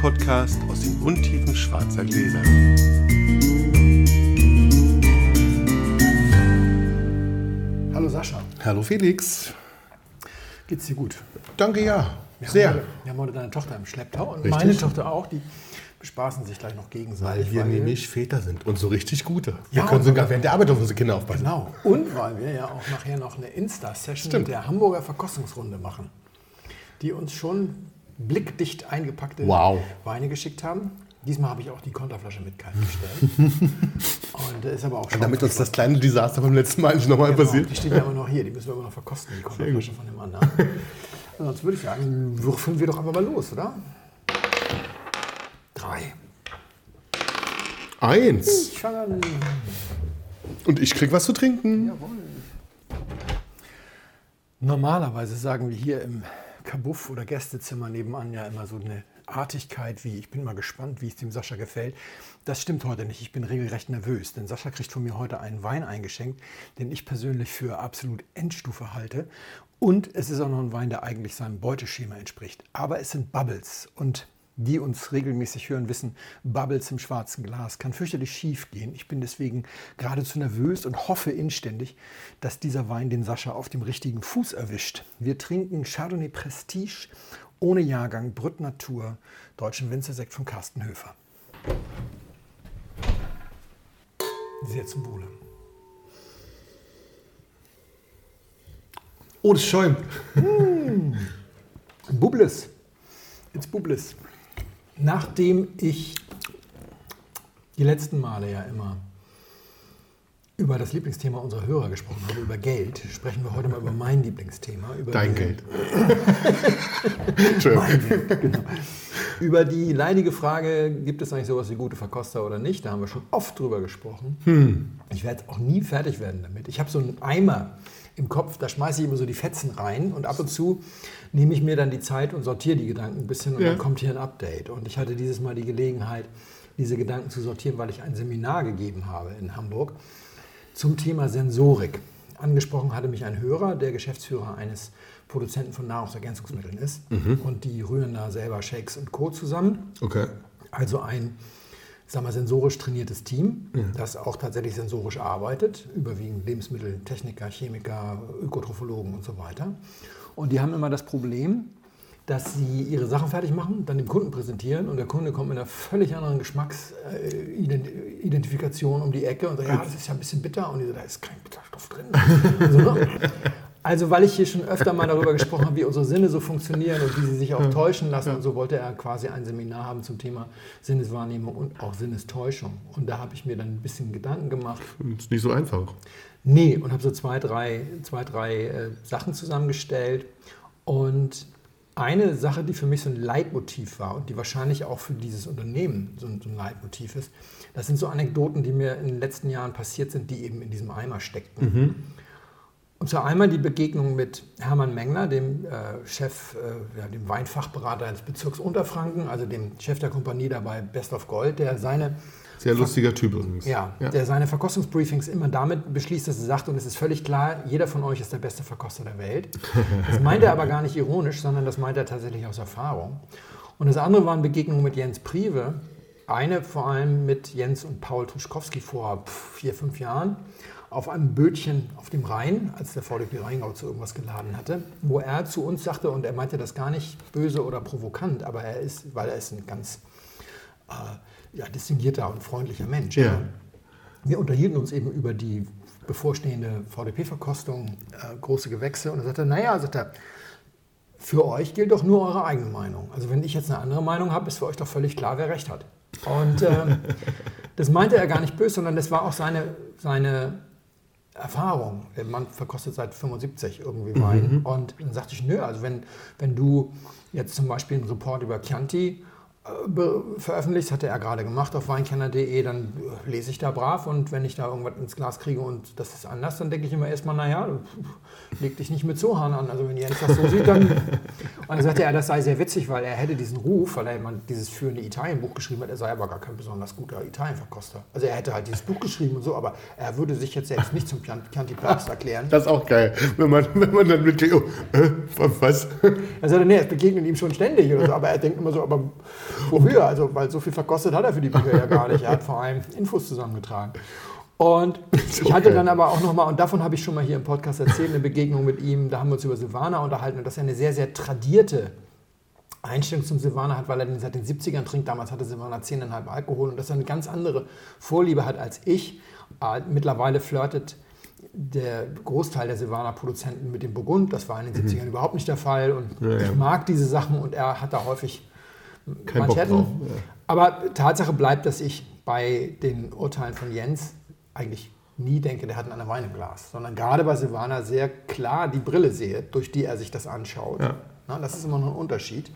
Podcast aus den Untiefen schwarzer Gläser. Hallo Sascha, Hallo Felix. geht's dir gut? Danke, ja. Wir Sehr. Haben heute, wir haben heute deine Tochter im Schlepptau und Richtig. meine Tochter auch. Die bespaßen sich gleich noch gegenseitig. Weil wir nämlich Väter sind und so richtig gute. Ja, wir können sogar während der Arbeit auf unsere Kinder aufpassen. Genau. Und weil wir ja auch nachher noch eine Insta-Session mit der Hamburger Verkostungsrunde machen, die uns schon blickdicht eingepackte Wow. Weine geschickt haben. Diesmal habe ich auch die Konterflasche mit kalt gestellt. und ist aber auch schon. Damit uns das kleine Desaster beim letzten Mal nicht nochmal Genau, passiert. Die steht ja immer noch hier, die müssen wir immer noch verkosten, die Konterflasche von dem anderen. Sonst würde ich sagen, würfeln wir doch einfach mal los, oder? Drei. Eins. Ich an. Und ich krieg was zu trinken. Jawohl. Normalerweise sagen wir hier im Kabuff oder Gästezimmer nebenan ja immer so eine Artigkeit wie, ich bin mal gespannt, wie es dem Sascha gefällt. Das stimmt heute nicht. Ich bin regelrecht nervös, denn Sascha kriegt von mir heute einen Wein eingeschenkt, den ich persönlich für absolut Endstufe halte. Und es ist auch noch ein Wein, der eigentlich seinem Beuteschema entspricht. Aber es sind Bubbles und die uns regelmäßig hören, wissen, Bubbles im schwarzen Glas kann fürchterlich schief gehen. Ich bin deswegen geradezu nervös und hoffe inständig, dass dieser Wein den Sascha auf dem richtigen Fuß erwischt. Wir trinken Chardonnay Prestige ohne Jahrgang, Brütt Natur, deutschen Winzersekt von Carsten Höfer. Sehr zum Wohle. Oh, das schäumt. Bubles. It's Bubles. Nachdem ich die letzten Male ja immer über das Lieblingsthema unserer Hörer gesprochen habe, über Geld, sprechen wir heute mal über mein Lieblingsthema. Über Dein Geld. Entschuldigung. genau. Über die leidige Frage, gibt es eigentlich sowas wie gute Verkoster oder nicht? Da haben wir schon oft drüber gesprochen. Ich werde auch nie fertig werden damit. Ich habe so einen Eimer im Kopf, da schmeiße ich immer so die Fetzen rein und ab und zu nehme ich mir dann die Zeit und sortiere die Gedanken ein bisschen und Ja. dann kommt hier ein Update. Und ich hatte dieses Mal die Gelegenheit, diese Gedanken zu sortieren, weil ich ein Seminar gegeben habe in Hamburg zum Thema Sensorik. Angesprochen hatte mich ein Hörer, der Geschäftsführer eines Produzenten von Nahrungsergänzungsmitteln ist. Und die rühren da selber Shakes und Co. zusammen. Okay. Also ein sag mal, sensorisch trainiertes Team, das auch tatsächlich sensorisch arbeitet, überwiegend Lebensmitteltechniker, Chemiker, Ökotrophologen und so weiter. Und die haben immer das Problem, dass sie ihre Sachen fertig machen, dann dem Kunden präsentieren und der Kunde kommt mit einer völlig anderen Geschmacksidentifikation um die Ecke und sagt, ja, das ist ja ein bisschen bitter und die so, da ist kein Bitterstoff drin. so, ne? Also weil ich hier schon öfter mal darüber gesprochen habe, wie unsere Sinne so funktionieren und wie sie sich auch täuschen lassen und so wollte er quasi ein Seminar haben zum Thema Sinneswahrnehmung und auch Sinnestäuschung. Und da habe ich mir dann ein bisschen Gedanken gemacht. Ist nicht so einfach. Nee, und habe so zwei, drei, zwei, drei äh, Sachen zusammengestellt. Und eine Sache, die für mich so ein Leitmotiv war und die wahrscheinlich auch für dieses Unternehmen so ein, so ein Leitmotiv ist, das sind so Anekdoten, die mir in den letzten Jahren passiert sind, die eben in diesem Eimer steckten. Und zwar einmal die Begegnung mit Hermann Mengler, dem äh, Chef, äh, ja, dem Weinfachberater des Bezirks Unterfranken, also dem Chef der Kompanie dabei Best of Gold, der seine Sehr lustiger Typ übrigens. ja, Ja. der seine Verkostungsbriefings immer damit beschließt, dass er sagt, und es ist völlig klar, jeder von euch ist der beste Verkoster der Welt. Das meint er aber gar nicht ironisch, sondern das meint er tatsächlich aus Erfahrung. Und das andere waren Begegnungen mit Jens Prive. Eine vor allem mit Jens und Paul Truschkowski vor pf, vier, fünf Jahren auf einem Bötchen auf dem Rhein, als der VDP Rheingau zu irgendwas geladen hatte, wo er zu uns sagte, und er meinte das gar nicht böse oder provokant, aber er ist, weil er ist ein ganz äh, ja, distinguierter und freundlicher Mensch. Ja. Wir unterhielten uns eben über die bevorstehende VDP-Verkostung, äh, große Gewächse. Und er sagte, naja, sagt er, für euch gilt doch nur eure eigene Meinung. Also wenn ich jetzt eine andere Meinung habe, ist für euch doch völlig klar, wer recht hat. Und ähm, das meinte er gar nicht böse, sondern das war auch seine, seine Erfahrung. Der Mann verkostet seit 75 irgendwie Wein. Und dann sagte ich, nö, also wenn, wenn du jetzt zum Beispiel einen Report über Chianti veröffentlicht, hatte er gerade gemacht auf weinkenner.de, dann lese ich da brav und wenn ich da irgendwas ins Glas kriege und das ist anders, dann denke ich immer erstmal, naja, leg dich nicht mit Sohan an. Also wenn Jens das so sieht, dann... Und dann sagte er, das sei sehr witzig, weil er hätte diesen Ruf, weil er immer dieses führende Italienbuch geschrieben hat, er sei aber gar kein besonders guter Italienverkoster. Also er hätte halt dieses Buch geschrieben und so, aber er würde sich jetzt selbst nicht zum Chian- Chianti Papst erklären. Das ist auch geil, wenn man, wenn man dann mitkriegt, oh, äh, was? Er sagte, nee, es begegnet ihm schon ständig oder so, aber er denkt immer so, aber Wofür? Also, weil so viel verkostet hat er für die Bücher ja gar nicht. Er hat vor allem Infos zusammengetragen. Und ich hatte dann aber auch nochmal, und davon habe ich schon mal hier im Podcast erzählt, eine Begegnung mit ihm. Da haben wir uns über Silvaner unterhalten und dass er eine sehr, sehr tradierte Einstellung zum Silvaner hat, weil er den seit den 70ern trinkt. Damals hatte Silvaner 10,5 Alkohol und dass er eine ganz andere Vorliebe hat als ich. Äh, mittlerweile flirtet der Großteil der Silvaner-Produzenten mit dem Burgund. Das war in den 70ern überhaupt nicht der Fall. Und Ja, ja. ich mag diese Sachen und er hat da häufig Kein Bock drauf. Ja. Aber Tatsache bleibt, dass ich bei den Urteilen von Jens eigentlich nie denke, der hat einen anderen Wein im Glas, sondern gerade bei Silvana sehr klar die Brille sehe, durch die er sich das anschaut. Ja. Na, das ist immer noch ein Unterschied.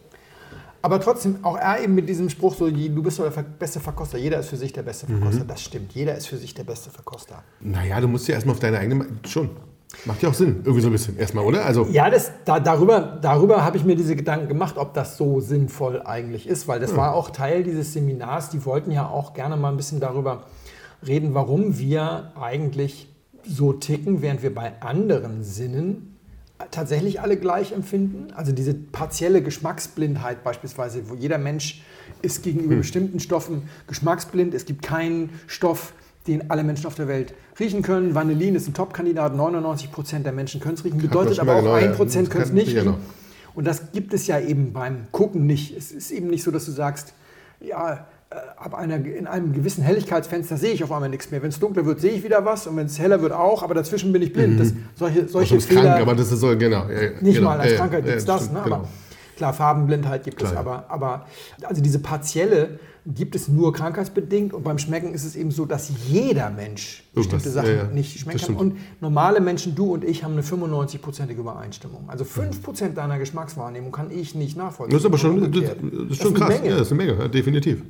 Aber trotzdem, auch er eben mit diesem Spruch, so, du bist doch der beste Verkoster, jeder ist für sich der beste Verkoster. Das stimmt, jeder ist für sich der beste Verkoster. Naja, du musst ja erstmal auf deine eigene. Schon. Macht ja auch Sinn. Irgendwie so ein bisschen. Erstmal, oder? Also, Ja, das, da, darüber, darüber habe ich mir diese Gedanken gemacht, ob das so sinnvoll eigentlich ist, weil das war auch Teil dieses Seminars. Die wollten ja auch gerne mal ein bisschen darüber reden, warum wir eigentlich so ticken, während wir bei anderen Sinnen tatsächlich alle gleich empfinden. Also diese partielle Geschmacksblindheit beispielsweise, wo jeder Mensch ist gegenüber bestimmten Stoffen geschmacksblind. Es gibt keinen Stoff, den alle Menschen auf der Welt riechen können. Vanillin ist ein Top-Kandidat, 99 Prozent der Menschen können es riechen, bedeutet aber auch genau, 1 ja. Prozent Das können es nicht genau. Und das gibt es ja eben beim Gucken nicht. Es ist eben nicht so, dass du sagst, ja, äh, ab einer, in einem gewissen Helligkeitsfenster sehe ich auf einmal nichts mehr. Wenn es dunkler wird, sehe ich wieder was und wenn es heller wird auch, aber dazwischen bin ich blind. Das, solche solche das ist krank, Fehler, aber das ist so, genau. Ja, nicht genau. mal als Ja, Krankheit ja, gibt es das, ne? genau. aber klar, Farbenblindheit gibt es, aber, aber also diese partielle gibt es nur krankheitsbedingt und beim Schmecken ist es eben so, dass jeder Mensch bestimmte Sachen ja, ja, nicht schmecken das kann. Und normale Menschen, du und ich, haben eine 95-prozentige Übereinstimmung. Also 5% deiner Geschmackswahrnehmung kann ich nicht nachvollziehen. Das ist aber schon, das, das ist schon eine krass. Menge. Ja, das ist eine Menge, definitiv.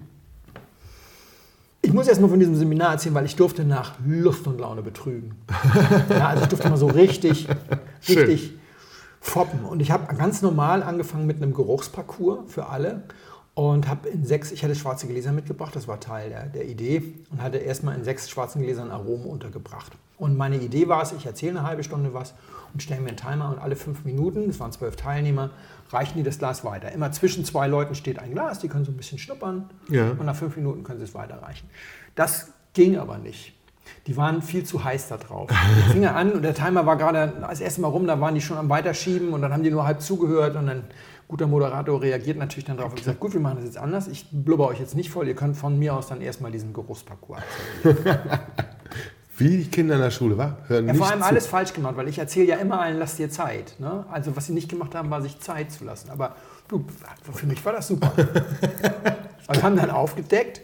Ich muss erst mal von diesem Seminar erzählen, weil ich durfte nach Lust und Laune betrügen. ja, also ich durfte mal so richtig, Schön. richtig foppen. Und ich habe ganz normal angefangen mit einem Geruchsparcours für alle und habe in sechs, ich hatte schwarze Gläser mitgebracht, das war Teil der, der Idee und hatte erstmal in sechs schwarzen Gläsern Aromen untergebracht. Und meine Idee war es, ich erzähle eine halbe Stunde was und stelle mir einen Timer und alle fünf Minuten, das waren zwölf Teilnehmer, reichen die das Glas weiter. Immer zwischen zwei Leuten steht ein Glas, die können so ein bisschen schnuppern Ja. und nach fünf Minuten können sie es weiterreichen. Das ging aber nicht. Die waren viel zu heiß da drauf. Ich fing an und der Timer war gerade das erste Mal rum, da waren die schon am Weiterschieben und dann haben die nur halb zugehört und dann guter Moderator reagiert natürlich dann drauf und sagt, gut, wir machen das jetzt anders, ich blubber euch jetzt nicht voll, ihr könnt von mir aus dann erstmal diesen Geruchsparcours. Wie die Kinder in der Schule, wa? Hören Ja, vor allem zu. alles falsch gemacht, weil ich erzähle ja immer allen, lass dir Zeit. Ne? Also was sie nicht gemacht haben, war sich Zeit zu lassen. Aber du, für mich war das super. Wir haben dann aufgedeckt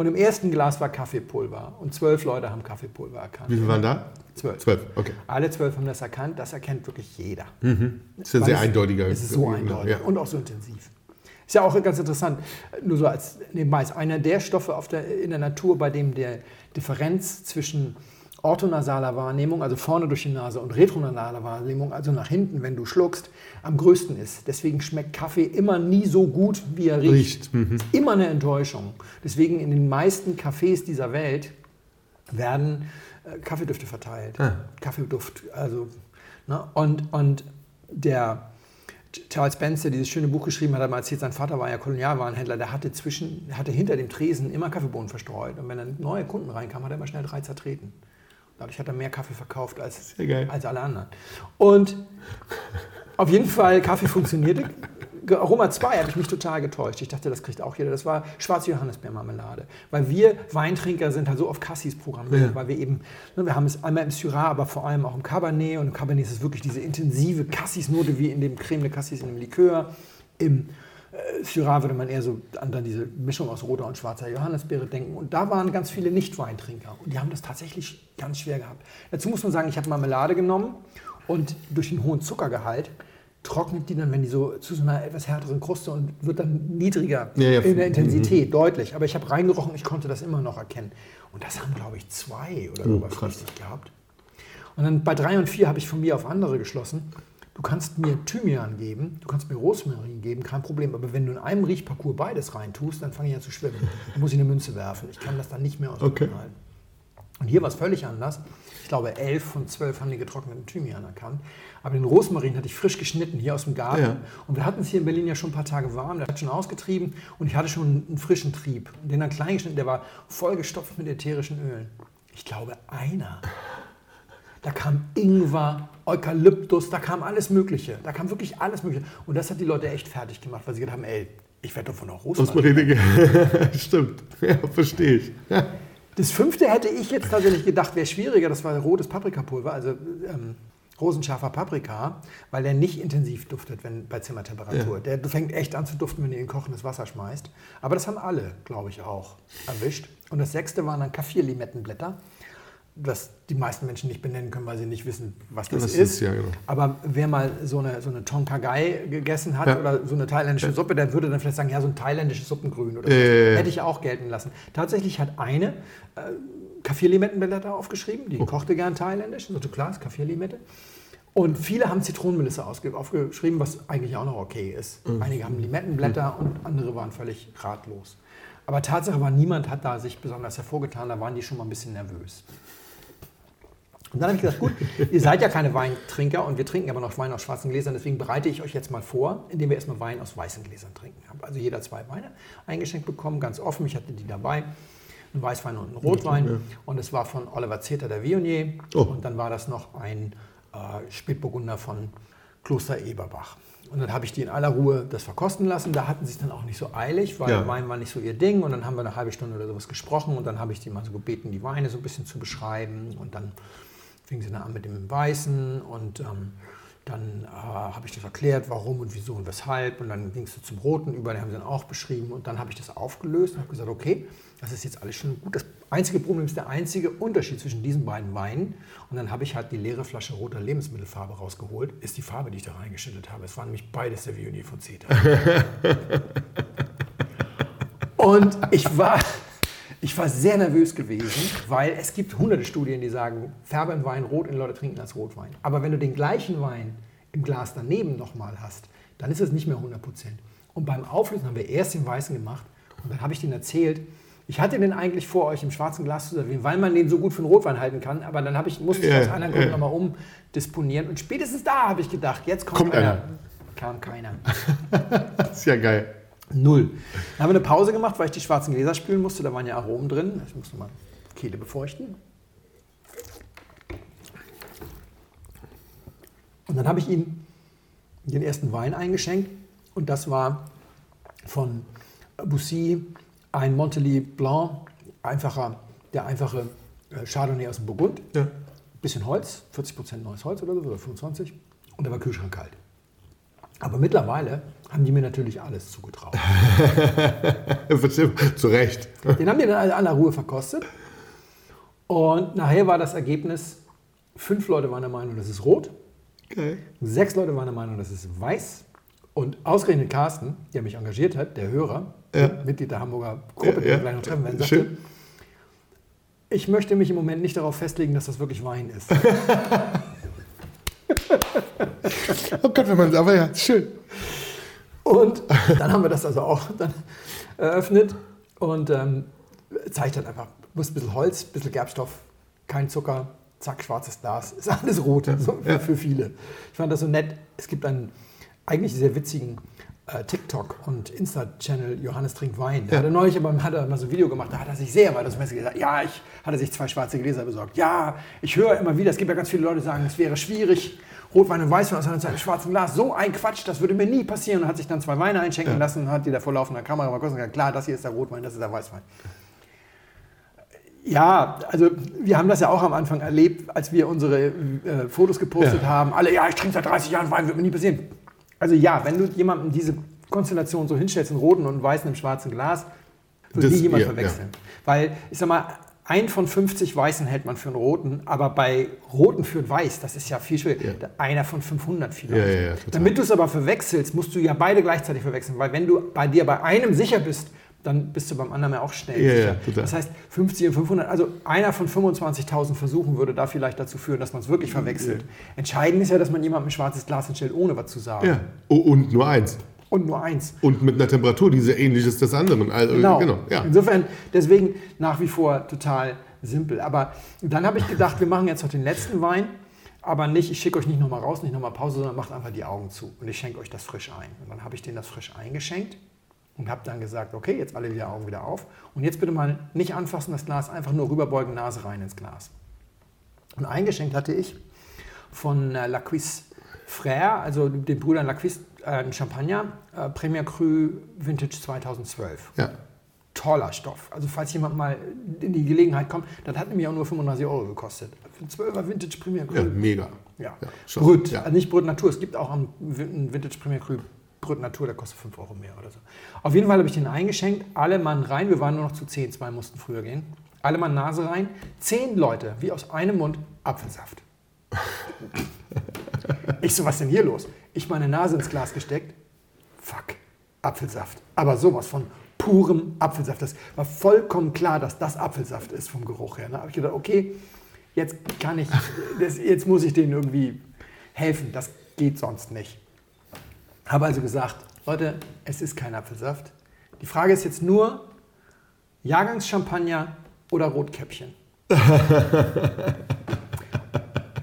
und im ersten Glas war Kaffeepulver und zwölf Leute haben Kaffeepulver erkannt. Wie viele waren da? Zwölf. Zwölf, okay. Alle zwölf haben das erkannt, das erkennt wirklich jeder. Das ist Weil sehr es- eindeutiger. Es ist so eindeutig Ja. und auch so intensiv. Ist ja auch ganz interessant, nur so als nebenbei, ist einer der Stoffe auf der, in der Natur, bei dem der Differenz zwischen orthonasaler Wahrnehmung, also vorne durch die Nase, und retronasaler Wahrnehmung, also nach hinten, wenn du schluckst, am größten ist. Deswegen schmeckt Kaffee immer nie so gut, wie er riecht. Riecht, mhm. Immer eine Enttäuschung. Deswegen in den meisten Cafés dieser Welt werden äh, Kaffeedüfte verteilt. Ah. Kaffeeduft, also. Ne? Und, und der Charles Benz, der dieses schöne Buch geschrieben hat, hat mal erzählt, sein Vater war ja Kolonialwarenhändler, der hatte, zwischen, hatte hinter dem Tresen immer Kaffeebohnen verstreut. Und wenn dann neue Kunden reinkamen, hat er immer schnell drei zertreten. Dadurch hat er mehr Kaffee verkauft als, als alle anderen. Und auf jeden Fall, Kaffee funktionierte. Aroma 2 habe ich mich total getäuscht. Ich dachte, das kriegt auch jeder. Das war schwarze Johannisbeermarmelade. Weil wir Weintrinker sind halt so auf Cassis programmiert, Ja. weil wir eben, ne, wir haben es einmal im Syrah, aber vor allem auch im Cabernet. Und im Cabernet ist es wirklich diese intensive Cassis-Note wie in dem Creme de Cassis in dem Likör. Im Syrah würde man eher so an dann diese Mischung aus roter und schwarzer Johannisbeere denken. Und da waren ganz viele Nicht-Weintrinker. Und die haben das tatsächlich ganz schwer gehabt. Dazu muss man sagen, ich habe Marmelade genommen und durch den hohen Zuckergehalt trocknet die dann, wenn die so zu so einer etwas härteren Kruste und wird dann niedriger Ja, ja. in der Intensität, deutlich. Aber ich habe reingerochen, ich konnte das immer noch erkennen. Und das haben, glaube ich, zwei oder Oh, sowas richtig gehabt. Und dann bei drei und vier habe ich von mir auf andere geschlossen. Du kannst mir Thymian geben, du kannst mir Rosmarin geben, kein Problem. Aber wenn du in einem Riechparcours beides reintust, dann fange ich an zu schwimmen. Dann muss ich eine Münze werfen. Ich kann das dann nicht mehr Okay. auseinanderhalten. Und hier war es völlig anders. glaube, elf von zwölf haben den getrockneten Thymian erkannt. Aber den Rosmarin hatte ich frisch geschnitten hier aus dem Garten. Ja. Und wir hatten es hier in Berlin ja schon ein paar Tage warm. Der hat schon ausgetrieben und ich hatte schon einen frischen Trieb. Und den dann klein geschnitten, der war vollgestopft mit ätherischen Ölen. Ich glaube, einer. Da kam Ingwer, Eukalyptus, da kam alles Mögliche. Da kam wirklich alles Mögliche. Und das hat die Leute echt fertig gemacht, weil sie gedacht haben, ey, ich werde doch von der Rosmarin. Rosmarin, stimmt. Ja, verstehe ich. Ja. Das fünfte hätte ich jetzt tatsächlich gedacht, wäre schwieriger. Das war rotes Paprikapulver, also ähm, rosenscharfer Paprika, weil der nicht intensiv duftet wenn, bei Zimmertemperatur. Ja. Der fängt echt an zu duften, wenn du ihn in kochendes Wasser schmeißt. Aber das haben alle, glaube ich, auch erwischt. Und das sechste waren dann Kaffir-Limettenblätter, das die meisten Menschen nicht benennen können, weil sie nicht wissen, was das, Das ist. ist, ja, genau. Aber wer mal so eine, so eine Tonka Gai gegessen hat Ja. oder so eine thailändische Suppe, der würde dann vielleicht sagen, ja, so ein thailändisches Suppengrün oder so. Ja, ja, ja. Hätte ich auch gelten lassen. Tatsächlich hat eine äh, Kaffir-Limettenblätter aufgeschrieben, Oh. die kochte gern thailändisch, so klar, ist Kaffir-Limette. Und viele haben Zitronenmelisse aufgeschrieben, was eigentlich auch noch okay ist. Mhm. Einige haben Limettenblätter und andere waren völlig ratlos. Aber Tatsache war, niemand hat da sich besonders hervorgetan, da waren die schon mal ein bisschen nervös. Und dann habe ich gesagt, gut, ihr seid ja keine Weintrinker und wir trinken aber noch Wein aus schwarzen Gläsern, deswegen bereite ich euch jetzt mal vor, indem wir erstmal Wein aus weißen Gläsern trinken. Habe also jeder zwei Weine eingeschenkt bekommen, ganz offen, ich hatte die dabei. Ein Weißwein und ein Rotwein. Und es war von Oliver Zeter der Viognier. Oh. Und dann war das noch ein äh, Spätburgunder von Kloster Eberbach. Und dann habe ich die in aller Ruhe das verkosten lassen. Da hatten sie es dann auch nicht so eilig, weil Ja. Wein war nicht so ihr Ding. Und dann haben wir eine halbe Stunde oder sowas gesprochen. Und dann habe ich die mal so gebeten, die Weine so ein bisschen zu beschreiben. Und dann fingen sie dann an mit dem Weißen. Und ähm, dann äh, habe ich das erklärt, warum und wieso und weshalb. Und dann ging es so zum Roten über, den haben sie dann auch beschrieben. Und dann habe ich das aufgelöst und habe gesagt, okay, das ist jetzt alles schon gut. Das einzige Problem ist der einzige Unterschied zwischen diesen beiden Weinen. Und dann habe ich halt die leere Flasche roter Lebensmittelfarbe rausgeholt. Ist die Farbe, die ich da reingeschüttet habe. Es waren nämlich beides der Viognier von Zeta. Und ich war, ich war sehr nervös gewesen, weil es gibt hunderte Studien, die sagen, färbe im Wein rot und Leute trinken als Rotwein. Aber wenn du den gleichen Wein im Glas daneben nochmal hast, dann ist es nicht mehr 100 Prozent. Und beim Auflösen haben wir erst den Weißen gemacht und dann habe ich denen erzählt, ich hatte den eigentlich vor, euch im schwarzen Glas zu servieren, weil man den so gut für einen Rotwein halten kann. Aber dann habe ich, musste ich aus anderen Gründen ja. nochmal umdisponieren. Und spätestens da habe ich gedacht, jetzt kommt, Kommt einer. einer. Kam keiner. Das ist ja geil. Null. Dann haben wir eine Pause gemacht, weil ich die schwarzen Gläser spülen musste. Da waren ja Aromen drin. Ich musste mal Kehle befeuchten. Und dann habe ich ihm den ersten Wein eingeschenkt. Und das war von Boussy ein Montelly Blanc, einfacher, der einfache äh, Chardonnay aus dem Burgund. Ja. Bisschen Holz, 40% neues Holz oder so, oder 25. Und der war kühlschrankkalt. Aber mittlerweile haben die mir natürlich alles zugetraut. Zu Recht. Den haben die dann alle in aller Ruhe verkostet. Und nachher war das Ergebnis, fünf Leute waren der Meinung, das ist rot. Geil. Sechs Leute waren der Meinung, das ist weiß. Und ausgerechnet Carsten, der mich engagiert hat, der Hörer, Ja. Mitglied der Hamburger Gruppe, Ja, die wir ja. gleich noch treffen werden, sagte, Schön. ich möchte mich im Moment nicht darauf festlegen, dass das wirklich Wein ist. Oh Gott, wenn man. Aber ja, schön. Und dann haben wir das also auch dann eröffnet und ähm, zeigt dann einfach, muss ein bisschen Holz, ein bisschen Gerbstoff, kein Zucker, zack, schwarzes Glas, ist alles rot, so für, für viele. Ich fand das so nett. Es gibt einen eigentlich sehr witzigen äh, TikTok und Insta-Channel Johannes trinkt Wein. Da Ja. hat er neulich aber hat er mal so ein Video gemacht, da hat er sich sehr aus dem Messer gesagt, ja, ich hatte sich zwei schwarze Gläser besorgt. Ja, ich höre immer wieder, es gibt ja ganz viele Leute, die sagen, es wäre schwierig, Rotwein und Weißwein aus einem schwarzen Glas. So ein Quatsch, das würde mir nie passieren. Und hat sich dann zwei Weine einschenken lassen, hat die da vor laufender Kamera mal kurz gesagt, klar, das hier ist der Rotwein, das ist der Weißwein. Ja, also wir haben das ja auch am Anfang erlebt, als wir unsere äh, Fotos gepostet Ja. haben. Alle, ja, ich trinke seit 30 Jahren Wein, wird mir nie passieren. Also ja, wenn du jemandem diese Konstellation so hinstellst, einen roten und einen weißen im schwarzen Glas, wird Das- nie jemand ja, verwechseln. Weil, ich sag mal, ein von 50 Weißen hält man für einen roten, aber bei roten für einen Weiß, das ist ja viel schwieriger. Ja. Einer von 500 vielleicht. Ja, ja. Damit du es aber verwechselst, musst du ja beide gleichzeitig verwechseln, weil wenn du bei dir bei einem sicher bist, dann bist du beim anderen ja auch schnell sicher. das heißt, 50 und 500, also einer von 25.000 Versuchen würde da vielleicht dazu führen, dass man es wirklich verwechselt. Entscheidend ist ja, dass man jemandem ein schwarzes Glas hinstellt, ohne was zu sagen. Ja. Und nur eins. Und nur eins. Und mit einer Temperatur, die sehr ähnlich ist des anderen. Also, Genau. genau ja. Insofern, deswegen nach wie vor total simpel. Aber dann habe ich gedacht, wir machen jetzt noch den letzten Wein, aber nicht, ich schicke euch nicht nochmal raus, nicht nochmal Pause, sondern macht einfach die Augen zu und ich schenke euch das frisch ein. Und dann habe ich denen das frisch eingeschenkt und habe dann gesagt, okay, jetzt alle die Augen wieder auf und jetzt bitte mal nicht anfassen das Glas, einfach nur rüberbeugen, Nase rein ins Glas. Und eingeschenkt hatte ich von äh, La Cuisse Frère, also den Brüdern La Äh, einen Champagner, äh, Premier Cru Vintage 2012. Ja. Toller Stoff. Also falls jemand mal in die Gelegenheit kommt, das hat nämlich auch nur 35 Euro gekostet. Für einen 12er Vintage Premier Cru. ja, mega. Ja. Ja, schon. Brut, Ja. also nicht Brut Natur. Es gibt auch einen Vin- Vintage Premier Cru Brut Natur, der kostet 5 Euro mehr oder so. Auf jeden Fall habe ich den eingeschenkt. Alle Mann rein. Wir waren nur noch zu 10, zwei mussten früher gehen. Alle Mann Nase rein. Zehn Leute, wie aus einem Mund, Apfelsaft. ich so, was denn hier los? Ich meine Nase ins Glas gesteckt. Fuck, Apfelsaft. Aber sowas von purem Apfelsaft. Das war vollkommen klar, dass das Apfelsaft ist vom Geruch her. Da habe ich gedacht, okay, jetzt kann ich, das, jetzt muss ich denen irgendwie helfen. Das geht sonst nicht. Habe also gesagt, Leute, es ist kein Apfelsaft. Die Frage ist jetzt nur, Jahrgangschampagner oder Rotkäppchen?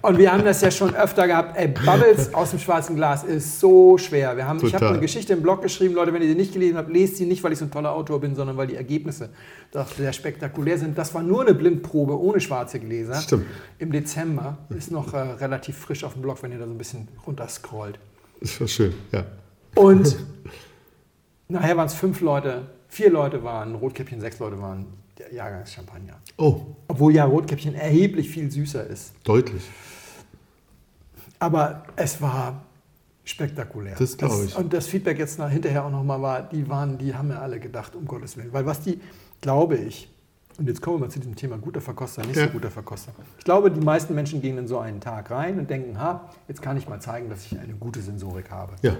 Und wir haben das ja schon öfter gehabt. Ey, Bubbles aus dem schwarzen Glas ist so schwer. Wir haben, ich habe eine Geschichte im Blog geschrieben, Leute, wenn ihr sie nicht gelesen habt, lest sie nicht, weil ich so ein toller Autor bin, sondern weil die Ergebnisse doch sehr spektakulär sind. Das war nur eine Blindprobe ohne schwarze Gläser. Stimmt. Im Dezember ist noch äh, relativ frisch auf dem Blog, wenn ihr da so ein bisschen runterscrollt. Das war schön, ja. Und nachher waren es fünf Leute, vier Leute waren Rotkäppchen, sechs Leute waren der Jahrgangschampagner. Oh, Obwohl ja Rotkäppchen erheblich viel süßer ist. deutlich. Aber es war spektakulär. Das glaub ich. Und das Feedback jetzt nach, hinterher auch nochmal war, die waren, die haben ja alle gedacht, um Gottes Willen. Weil was die, glaube ich, und jetzt kommen wir mal zu diesem Thema guter Verkoster, nicht Ja. so guter Verkoster. Ich glaube, die meisten Menschen gehen in so einen Tag rein und denken, ha, jetzt kann ich mal zeigen, dass ich eine gute Sensorik habe. Ja.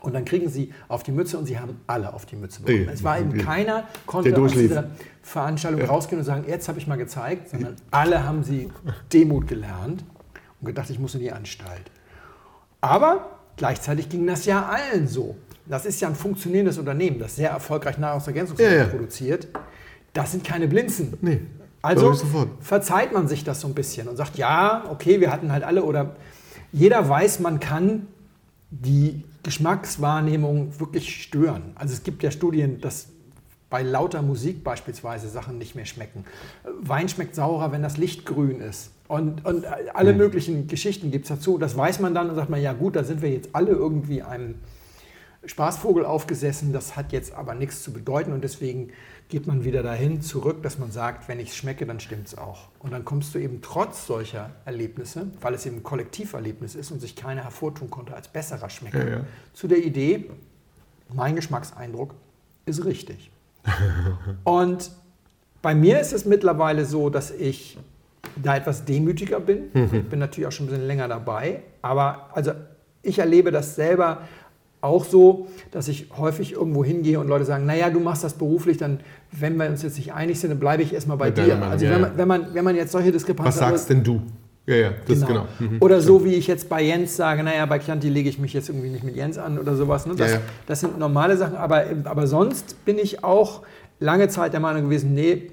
Und dann kriegen sie auf die Mütze und sie haben alle auf die Mütze bekommen. Ey, es war eben ey. keiner, konnte aus dieser Veranstaltung rausgehen und sagen, jetzt habe ich mal gezeigt, sondern alle haben sie Demut gelernt und gedacht, ich muss in die Anstalt. Aber gleichzeitig ging das ja allen so. Das ist ja ein funktionierendes Unternehmen, das sehr erfolgreich Nahrungsergänzungsmittel Ja, ja. produziert. Das sind keine Blinzen. Nee. Also verzeiht man sich das so ein bisschen und sagt, ja, okay, wir hatten halt alle oder jeder weiß, man kann die Geschmackswahrnehmung wirklich stören. Also es gibt ja Studien, dass bei lauter Musik beispielsweise Sachen nicht mehr schmecken. Wein schmeckt saurer, wenn das Licht grün ist. Und, und alle Hm. möglichen Geschichten gibt es dazu. Das weiß man dann und sagt man, ja gut, da sind wir jetzt alle irgendwie einem Spaßvogel aufgesessen. Das hat jetzt aber nichts zu bedeuten und deswegen geht man wieder dahin zurück, dass man sagt, wenn ich es schmecke, dann stimmt es auch. Und dann kommst du eben trotz solcher Erlebnisse, weil es eben ein Kollektiverlebnis ist und sich keiner hervortun konnte als besserer Schmecker, Ja, ja. zu der Idee, mein Geschmackseindruck ist richtig. und bei mir ist es mittlerweile so, dass ich da etwas demütiger bin. Ich bin natürlich auch schon ein bisschen länger dabei. Aber also ich erlebe das selber auch so, dass ich häufig irgendwo hingehe und Leute sagen, naja, du machst das beruflich, dann, wenn wir uns jetzt nicht einig sind, dann bleibe ich erstmal bei Mit dir. Meinung, Also ja, wenn, man, wenn, man, wenn man jetzt solche Diskrepanzen Was sagst denn du? Ja, ja, das Genau. genau. Mhm. Oder so wie ich jetzt bei Jens sage, naja, bei Chianti lege ich mich jetzt irgendwie nicht mit Jens an oder sowas. Ne? Das, Ja, ja. das sind normale Sachen, aber, aber sonst bin ich auch lange Zeit der Meinung gewesen, nee,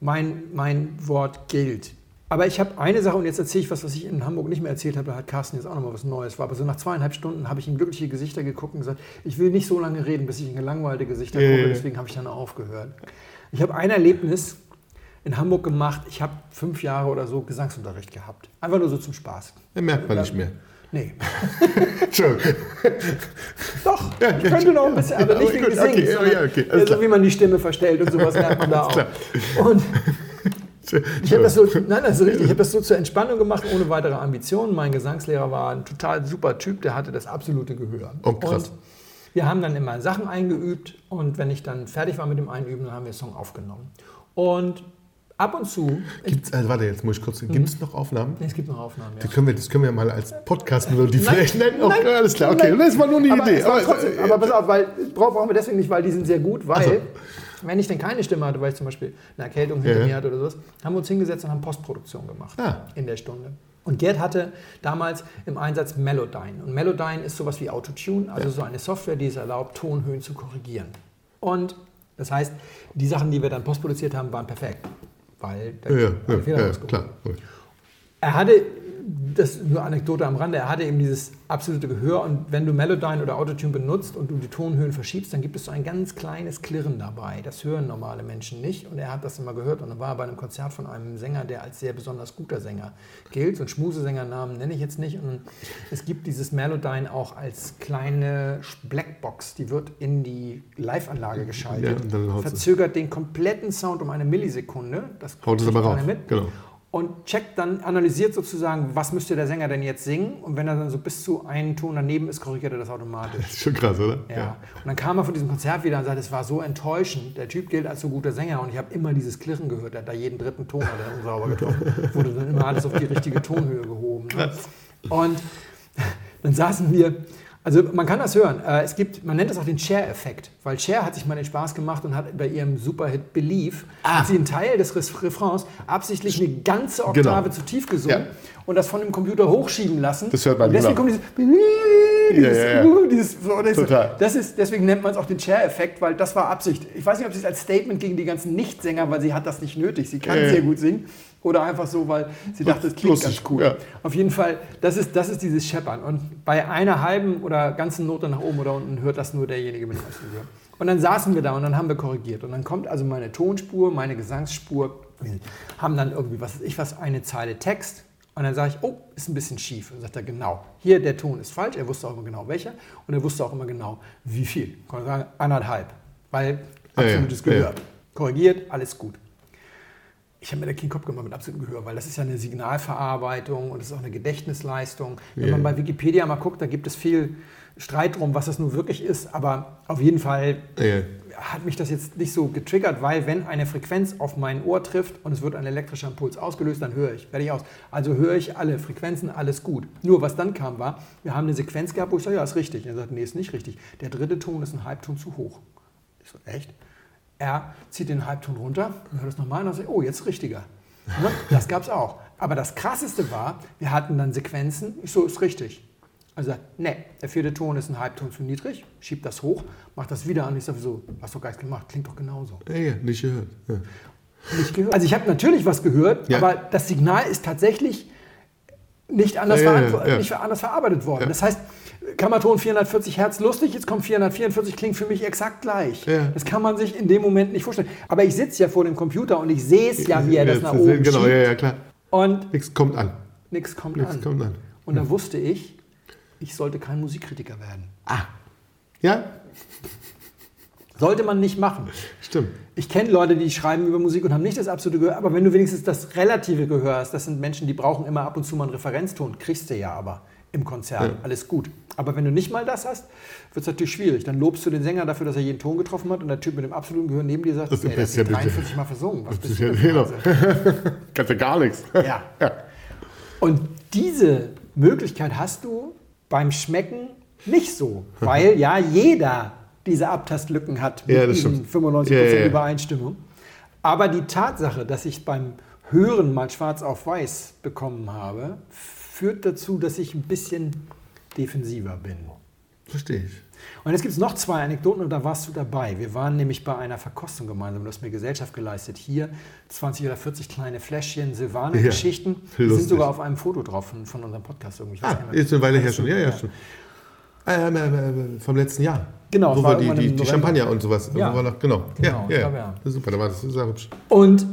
mein, mein Wort gilt. Aber ich habe eine Sache, und jetzt erzähle ich was, was ich in Hamburg nicht mehr erzählt habe, da hat Carsten jetzt auch nochmal was Neues war. Aber so nach zweieinhalb Stunden habe ich in glückliche Gesichter geguckt und gesagt, ich will nicht so lange reden, bis ich in gelangweilte Gesichter Ja, ja, gucke, ja. deswegen habe ich dann aufgehört. Ich habe ein Erlebnis in Hamburg gemacht, ich habe fünf Jahre oder so Gesangsunterricht gehabt. Einfach nur so zum Spaß. Ja, merkt man nicht mehr. Nee. Entschuldigung. Doch, ich könnte noch ein bisschen, aber nicht Okay, wegen gut, Singen, okay, ja, okay, ja, so wie man die Stimme verstellt und sowas lernt man da auch. Und ich habe das so, nein, das ist richtig, ich habe das so zur Entspannung gemacht, ohne weitere Ambitionen. Mein Gesangslehrer war ein total super Typ, der hatte das absolute Gehör. Oh, krass. Und wir haben dann immer Sachen eingeübt und wenn ich dann fertig war mit dem Einüben, dann haben wir den Song aufgenommen. Und ab und zu, Gibt's, also warte, jetzt muss ich kurz. Gibt es noch Aufnahmen? es gibt noch Aufnahmen, ja. Die können wir, das können wir mal als Podcast-Melodie vielleicht nennen. okay, alles klar, okay. nein. Das war nur eine aber Idee. Es war Aber, trotzdem, äh, aber pass auf, weil bra- brauchen wir deswegen nicht, weil die sind sehr gut, weil Ach so. Wenn ich denn keine Stimme hatte, weil ich zum Beispiel eine Erkältung hinter Ja. mir hatte oder sowas, haben wir uns hingesetzt und haben Postproduktion gemacht Ah. in der Stunde. Und Gerd hatte damals im Einsatz Melodyne. Und Melodyne ist sowas wie Autotune, also so eine Software, die es erlaubt, Tonhöhen zu korrigieren. Und das heißt, die Sachen, die wir dann postproduziert haben, waren perfekt. weil Ja, ja, ja, Fehler ja klar. Er hatte, das ist nur Anekdote am Rande, er hatte eben dieses absolute Gehör und wenn du Melodyne oder Autotune benutzt und du die Tonhöhen verschiebst, dann gibt es so ein ganz kleines Klirren dabei. Das hören normale Menschen nicht und er hat das immer gehört und dann war er bei einem Konzert von einem Sänger, der als sehr besonders guter Sänger gilt. So einen Schmusesängernamen nenne ich jetzt nicht und es gibt dieses Melodyne auch als kleine Blackbox, die wird in die Live-Anlage geschaltet, Ja, und verzögert den kompletten Sound um eine Millisekunde. Das Haut es aber raus. Mit Genau. Und checkt dann, analysiert sozusagen, was müsste der Sänger denn jetzt singen. Und wenn er dann so bis zu einen Ton daneben ist, korrigiert er das automatisch. Das ist schon krass, oder? Ja. Und dann kam er von diesem Konzert wieder und sagte, es war so enttäuschend. Der Typ gilt als so guter Sänger und ich habe immer dieses Klirren gehört. Er hat da jeden dritten Ton hat er unsauber getroffen. Wurde dann immer alles auf die richtige Tonhöhe gehoben. Ne? Und dann saßen wir, also man kann das hören. Äh, Es gibt, man nennt das auch den Cher-Effekt, weil Cher hat sich mal den Spaß gemacht und hat bei ihrem Superhit Believe, Ah. hat sie einen Teil des Ref- Refrains absichtlich eine ganze Oktave Genau. zu tief gesungen Ja. und das von dem Computer hochschieben lassen. Das hört man und deswegen kommt dieses Ja, Total. das ist, deswegen nennt man es auch den Chair-Effekt, weil das war Absicht. Ich weiß nicht, ob sie es als Statement gegen die ganzen Nichtsänger, weil sie hat das nicht nötig. Sie kann sehr gut singen. Oder einfach so, weil sie dachte, es klingt ganz cool. ja. Auf jeden Fall, das ist, das ist dieses Scheppern. Und bei einer halben oder ganzen Note nach oben oder unten hört das nur derjenige mit dem Gehör. Und dann saßen wir da und dann haben wir korrigiert. Und dann kommt also meine Tonspur, meine Gesangsspur, haben dann irgendwie, was weiß ich was, eine Zeile Text. Und dann sage ich, oh, ist ein bisschen schief. Und dann sagt er, genau, hier der Ton ist falsch. Er wusste auch immer genau welcher. Und er wusste auch immer genau, wie viel. Kann man sagen, anderthalb. Weil Ja, ja, absolutes ja, Gehör. Korrigiert, alles gut. Ich habe mir da keinen Kopf gemacht mit absolutem Gehör, weil das ist ja eine Signalverarbeitung und es ist auch eine Gedächtnisleistung. Wenn Ja. man bei Wikipedia mal guckt, da gibt es viel Streit drum, was das nun wirklich ist. Aber auf jeden Fall Ja. hat mich das jetzt nicht so getriggert, weil wenn eine Frequenz auf mein Ohr trifft und es wird ein elektrischer Impuls ausgelöst, dann höre ich, werde ich aus. Also höre ich alle Frequenzen, alles gut. Nur was dann kam war, wir haben eine Sequenz gehabt, wo ich sage, ja, ist richtig. Er sagt, nee, ist nicht richtig. Der dritte Ton ist ein Halbton zu hoch. Ich so, echt? Er zieht den Halbton runter, hört das nochmal und dann sagt, oh, jetzt richtiger. Ne? Das gab es auch. Aber das Krasseste war, wir hatten dann Sequenzen, ich so, ist richtig. Also sagt, nee, der vierte Ton ist ein Halbton zu niedrig, schiebt das hoch, macht das wieder an. Ich sage, so, hast du gar nichts gemacht, klingt doch genauso. Ja, ja, nicht gehört. Ja. Nicht gehört. Also ich habe natürlich was gehört, Ja. aber das Signal ist tatsächlich nicht anders, Ja, ja. Nicht anders verarbeitet worden. Das heißt, Kammerton 440 Hertz lustig, jetzt kommt 444, klingt für mich exakt gleich. Ja. Das kann man sich in dem Moment nicht vorstellen. Aber ich sitze ja vor dem Computer und ich sehe es ja, wie er das Jetzt nach ist- oben Genau, schiebt ja, ja, klar. und Nichts kommt an. nichts kommt an. kommt an. Und da wusste ich, ich sollte kein Musikkritiker werden. Ja, Sollte man nicht machen. stimmt. Ich kenne Leute, die schreiben über Musik und haben nicht das absolute Gehör, aber wenn du wenigstens das relative Gehör hast, das sind Menschen, die brauchen immer ab und zu mal einen Referenzton, kriegst du ja aber im Konzert, Ja. alles gut. Aber wenn du nicht mal das hast, wird es natürlich schwierig. Dann lobst du den Sänger dafür, dass er jeden Ton getroffen hat und der Typ mit dem absoluten Gehör neben dir sagt, Das ey, hat ist ja den bitte- 43 Mal versungen. Was Das bist ist du Kannst ja gar nichts. ja. Ja. Und diese Möglichkeit hast du beim Schmecken nicht so, weil ja jeder diese Abtastlücken hat mit Ja, das diesen stimmt. 95% Ja, ja, ja. Übereinstimmung. Aber die Tatsache, dass ich beim Hören mal schwarz auf weiß bekommen habe, führt dazu, dass ich ein bisschen defensiver bin. Verstehe ich. Und jetzt gibt es noch zwei Anekdoten und da warst du dabei. Wir waren nämlich bei einer Verkostung gemeinsam. Du hast mir Gesellschaft geleistet. Hier 20 oder 40 kleine Fläschchen Silvaner-Geschichten. Die sind sogar auf einem Foto drauf von, von unserem Podcast irgendwie. Ah, ist eine Weile her schon. Ja, ja, schon. Ähm, ähm, ähm, vom letzten Jahr. Genau, Wo war die, die, die. Champagner und sowas. Ja. Noch, genau. Genau, ja, ja, glaube, ja. Das ist super, da war das sehr hübsch. Und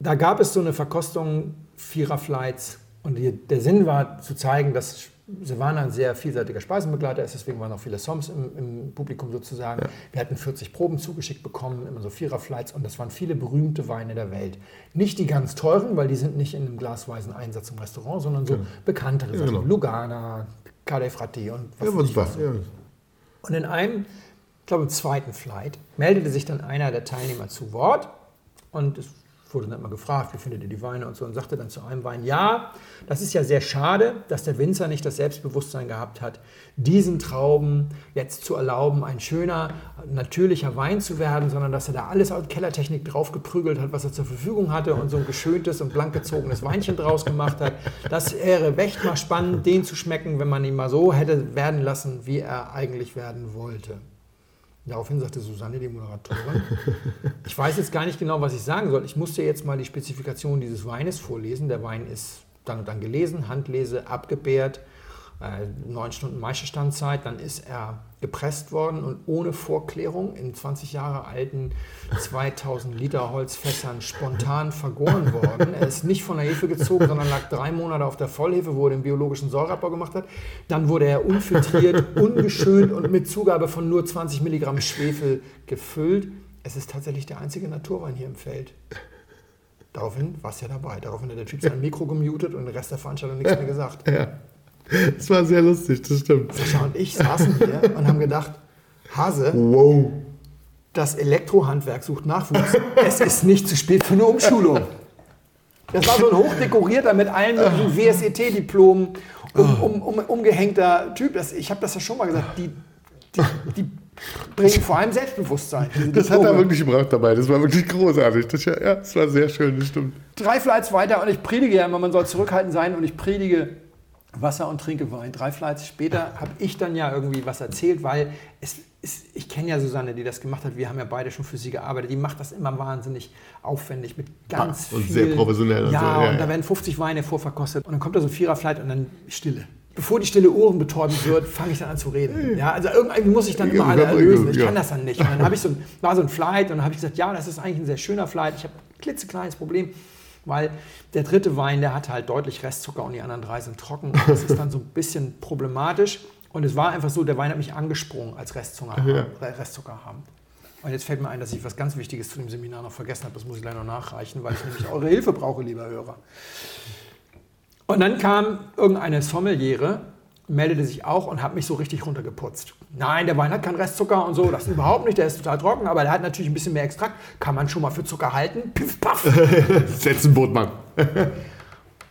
da gab es so eine Verkostung vierer Flights und die, der Sinn war zu zeigen, dass Silvaner ein sehr vielseitiger Speisenbegleiter ist, deswegen waren auch viele Soms im, im Publikum sozusagen. Wir hatten 40 Proben zugeschickt bekommen, immer so Vierer-Flights und das waren viele berühmte Weine der Welt. Nicht die ganz teuren, weil die sind nicht in einem glasweisen Einsatz im Restaurant, sondern so bekanntere Sachen. genau. Lugana, Cade Frati und was Ja, weiß ich was. Ja. Und in einem, ich glaube, im zweiten Flight meldete sich dann einer der Teilnehmer zu Wort und es wurde dann immer gefragt, wie findet ihr die Weine und so und sagte dann zu einem Wein, ja, das ist ja sehr schade, dass der Winzer nicht das Selbstbewusstsein gehabt hat, diesen Trauben jetzt zu erlauben, ein schöner, natürlicher Wein zu werden, sondern dass er da alles aus Kellertechnik draufgeprügelt hat, was er zur Verfügung hatte und so ein geschöntes und blank gezogenes Weinchen draus gemacht hat. Das wäre echt mal spannend, den zu schmecken, wenn man ihn mal so hätte werden lassen, wie er eigentlich werden wollte. Daraufhin sagte Susanne, die Moderatorin, ich weiß jetzt gar nicht genau, was ich sagen soll. Ich musste jetzt mal die Spezifikation dieses Weines vorlesen. Der Wein ist dann und dann gelesen, Handlese, abgebärt, neun Stunden Maischestandzeit, dann ist er gepresst worden und ohne Vorklärung in 20 Jahre alten 2000 Liter Holzfässern spontan vergoren worden. Er ist nicht von der Hefe gezogen, sondern lag drei Monate auf der Vollhefe, wo er den biologischen Säureabbau gemacht hat. Dann wurde er unfiltriert, ungeschönt und mit Zugabe von nur 20 Milligramm Schwefel gefüllt. Es ist tatsächlich der einzige Naturwein hier im Feld. Daraufhin war es ja dabei. Daraufhin hat der Typ sein Mikro gemutet und den Rest der Veranstaltung nichts mehr gesagt. Ja. Das war sehr lustig, das stimmt. Sascha und ich saßen hier und haben gedacht, Hase, Wow. das Elektrohandwerk sucht Nachwuchs. Es ist nicht zu spät für eine Umschulung. Das war so ein hochdekorierter mit allen möglichen WSET-Diplomen, um, um, um, umgehängter Typ. Das, ich habe das ja schon mal gesagt. Die, die, die bringen vor allem Selbstbewusstsein. Das hat er wirklich gebraucht dabei. Das war wirklich großartig. Das, ja, das war sehr schön, das stimmt. Drei Flights weiter und ich predige ja immer, man soll zurückhaltend sein und ich predige Wasser und trinke Wein. Drei Flights später habe ich dann ja irgendwie was erzählt, weil es ist, ich kenne ja Susanne, die das gemacht hat. Wir haben ja beide schon für sie gearbeitet. Die macht das immer wahnsinnig aufwendig mit ganz Ah, und viel. sehr professionell und Ja, so, ja, und ja. da werden 50 Weine vorverkostet und dann kommt da so ein Vierer-Flight und dann Stille. Bevor die Stille Ohren betäubt wird, fange ich dann an zu reden. Ja, also irgendwie muss ich dann immer alle Ja, erlösen. Ich ja. kann das dann nicht. Und dann habe ich so ein, war so ein Flight und dann habe ich gesagt, ja, das ist eigentlich ein sehr schöner Flight. Ich habe ein klitzekleines Problem, weil der dritte Wein, der hat halt deutlich Restzucker und die anderen drei sind trocken. Und das ist dann so ein bisschen problematisch. Und es war einfach so, der Wein hat mich angesprungen als Restzucker, Ja. Restzucker haben. Und jetzt fällt mir ein, dass ich was ganz Wichtiges zu dem Seminar noch vergessen habe. Das muss ich leider noch nachreichen, weil ich nämlich eure Hilfe brauche, lieber Hörer. Und dann kam irgendeine Sommeliere, meldete sich auch und hat mich so richtig runtergeputzt. Nein, der Wein hat keinen Restzucker und so, das überhaupt nicht, der ist total trocken, aber der hat natürlich ein bisschen mehr Extrakt. Kann man schon mal für Zucker halten? Piff, paff. Setz ein Boot, Mann.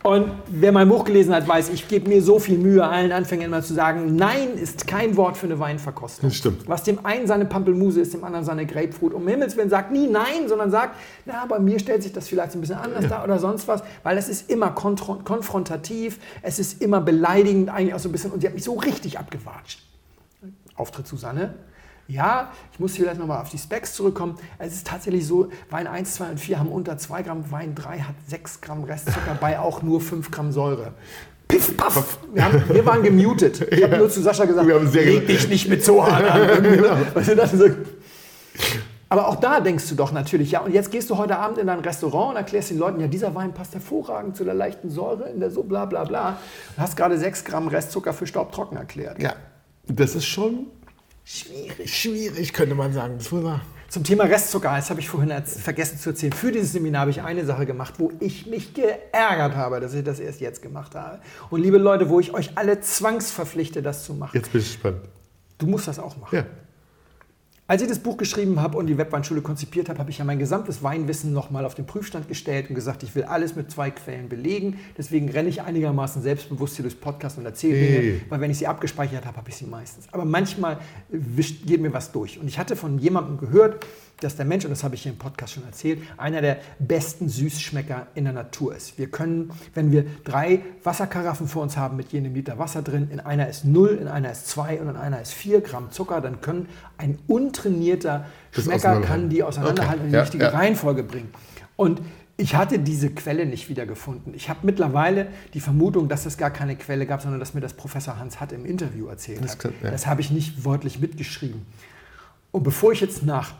Und wer mein Buch gelesen hat, weiß, ich gebe mir so viel Mühe, allen Anfängern immer zu sagen, Nein ist kein Wort für eine Weinverkostung. Das stimmt. Was dem einen seine Pampelmuse ist, dem anderen seine Grapefruit. Um Himmels Willen sagt nie Nein, sondern sagt, na, bei mir stellt sich das vielleicht ein bisschen anders dar oder sonst was, weil es ist immer konfrontativ, es ist immer beleidigend eigentlich auch so ein bisschen und sie hat mich so richtig abgewatscht. Auftritt Susanne. Ja, ich muss vielleicht nochmal auf die Specs zurückkommen. Es ist tatsächlich so, Wein 1, 2 und 4 haben unter 2 Gramm, Wein 3 hat 6 Gramm Restzucker, bei auch nur 5 Gramm Säure. Piff, paff. Wir, haben, wir waren gemutet. Ich habe nur zu Sascha gesagt, Wir haben sehr leg gesagt. dich nicht mit so hart an. Du, so- aber auch da denkst du doch natürlich, ja, und jetzt gehst du heute Abend in dein Restaurant und erklärst den Leuten, ja, dieser Wein passt hervorragend zu der leichten Säure in der so bla bla bla. Und hast gerade 6 Gramm Restzucker für staubtrocken erklärt. Ja. Das ist schon Schwierig. schwierig, könnte man sagen. Das. Zum Thema Restzucker, das habe ich vorhin vergessen zu erzählen. Für dieses Seminar habe ich eine Sache gemacht, wo ich mich geärgert habe, dass ich das erst jetzt gemacht habe. Und liebe Leute, wo ich euch alle zwangsverpflichte, das zu machen. Jetzt bin ich gespannt. Du musst das auch machen. Ja. Als ich das Buch geschrieben habe und die Webweinschule konzipiert habe, habe ich ja mein gesamtes Weinwissen nochmal auf den Prüfstand gestellt und gesagt, ich will alles mit zwei Quellen belegen. Deswegen renne ich einigermaßen selbstbewusst hier durchs Podcast und erzähle Hey. Dinge, weil wenn ich sie abgespeichert habe, habe ich sie meistens. Aber manchmal wischt, geht mir was durch. Und ich hatte von jemandem gehört, dass der Mensch, und das habe ich hier im Podcast schon erzählt, einer der besten Süßschmecker in der Natur ist. Wir können, wenn wir drei Wasserkaraffen vor uns haben mit jedem Liter Wasser drin, in einer ist 0, in einer ist 2 und in einer ist 4 Gramm Zucker, dann können ein untrainierter Schmecker kann die auseinanderhalten Okay, und die ja, richtige ja. Reihenfolge bringen. Und ich hatte diese Quelle nicht wiedergefunden. Ich habe mittlerweile die Vermutung, dass es gar keine Quelle gab, sondern dass mir das Professor Hans Hatt im Interview erzählt Das hat. kann- ja. Das habe ich nicht wörtlich mitgeschrieben. Und bevor ich jetzt nach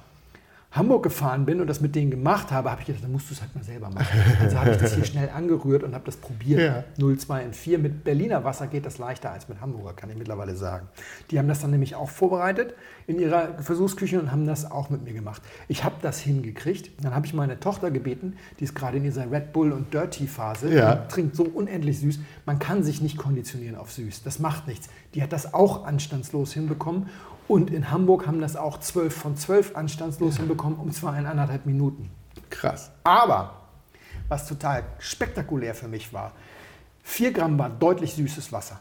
Hamburg gefahren bin und das mit denen gemacht habe, habe ich gedacht, dann musst du es halt mal selber machen. Also habe ich das hier schnell angerührt und habe das probiert. Ja. 0, 2 und 4. Mit Berliner Wasser geht das leichter als mit Hamburger, kann ich mittlerweile sagen. Die haben das dann nämlich auch vorbereitet in ihrer Versuchsküche und haben das auch mit mir gemacht. Ich habe das hingekriegt. Dann habe ich meine Tochter gebeten, die ist gerade in dieser Red Bull und Dirty Phase, Ja. die trinkt so unendlich süß. Man kann sich nicht konditionieren auf süß. Das macht nichts. Die hat das auch anstandslos hinbekommen. Und in Hamburg haben das auch 12 von 12 anstandslos hinbekommen, und zwar in anderthalb Minuten. Krass. Aber, was total spektakulär für mich war, 4 Gramm war deutlich süßes Wasser.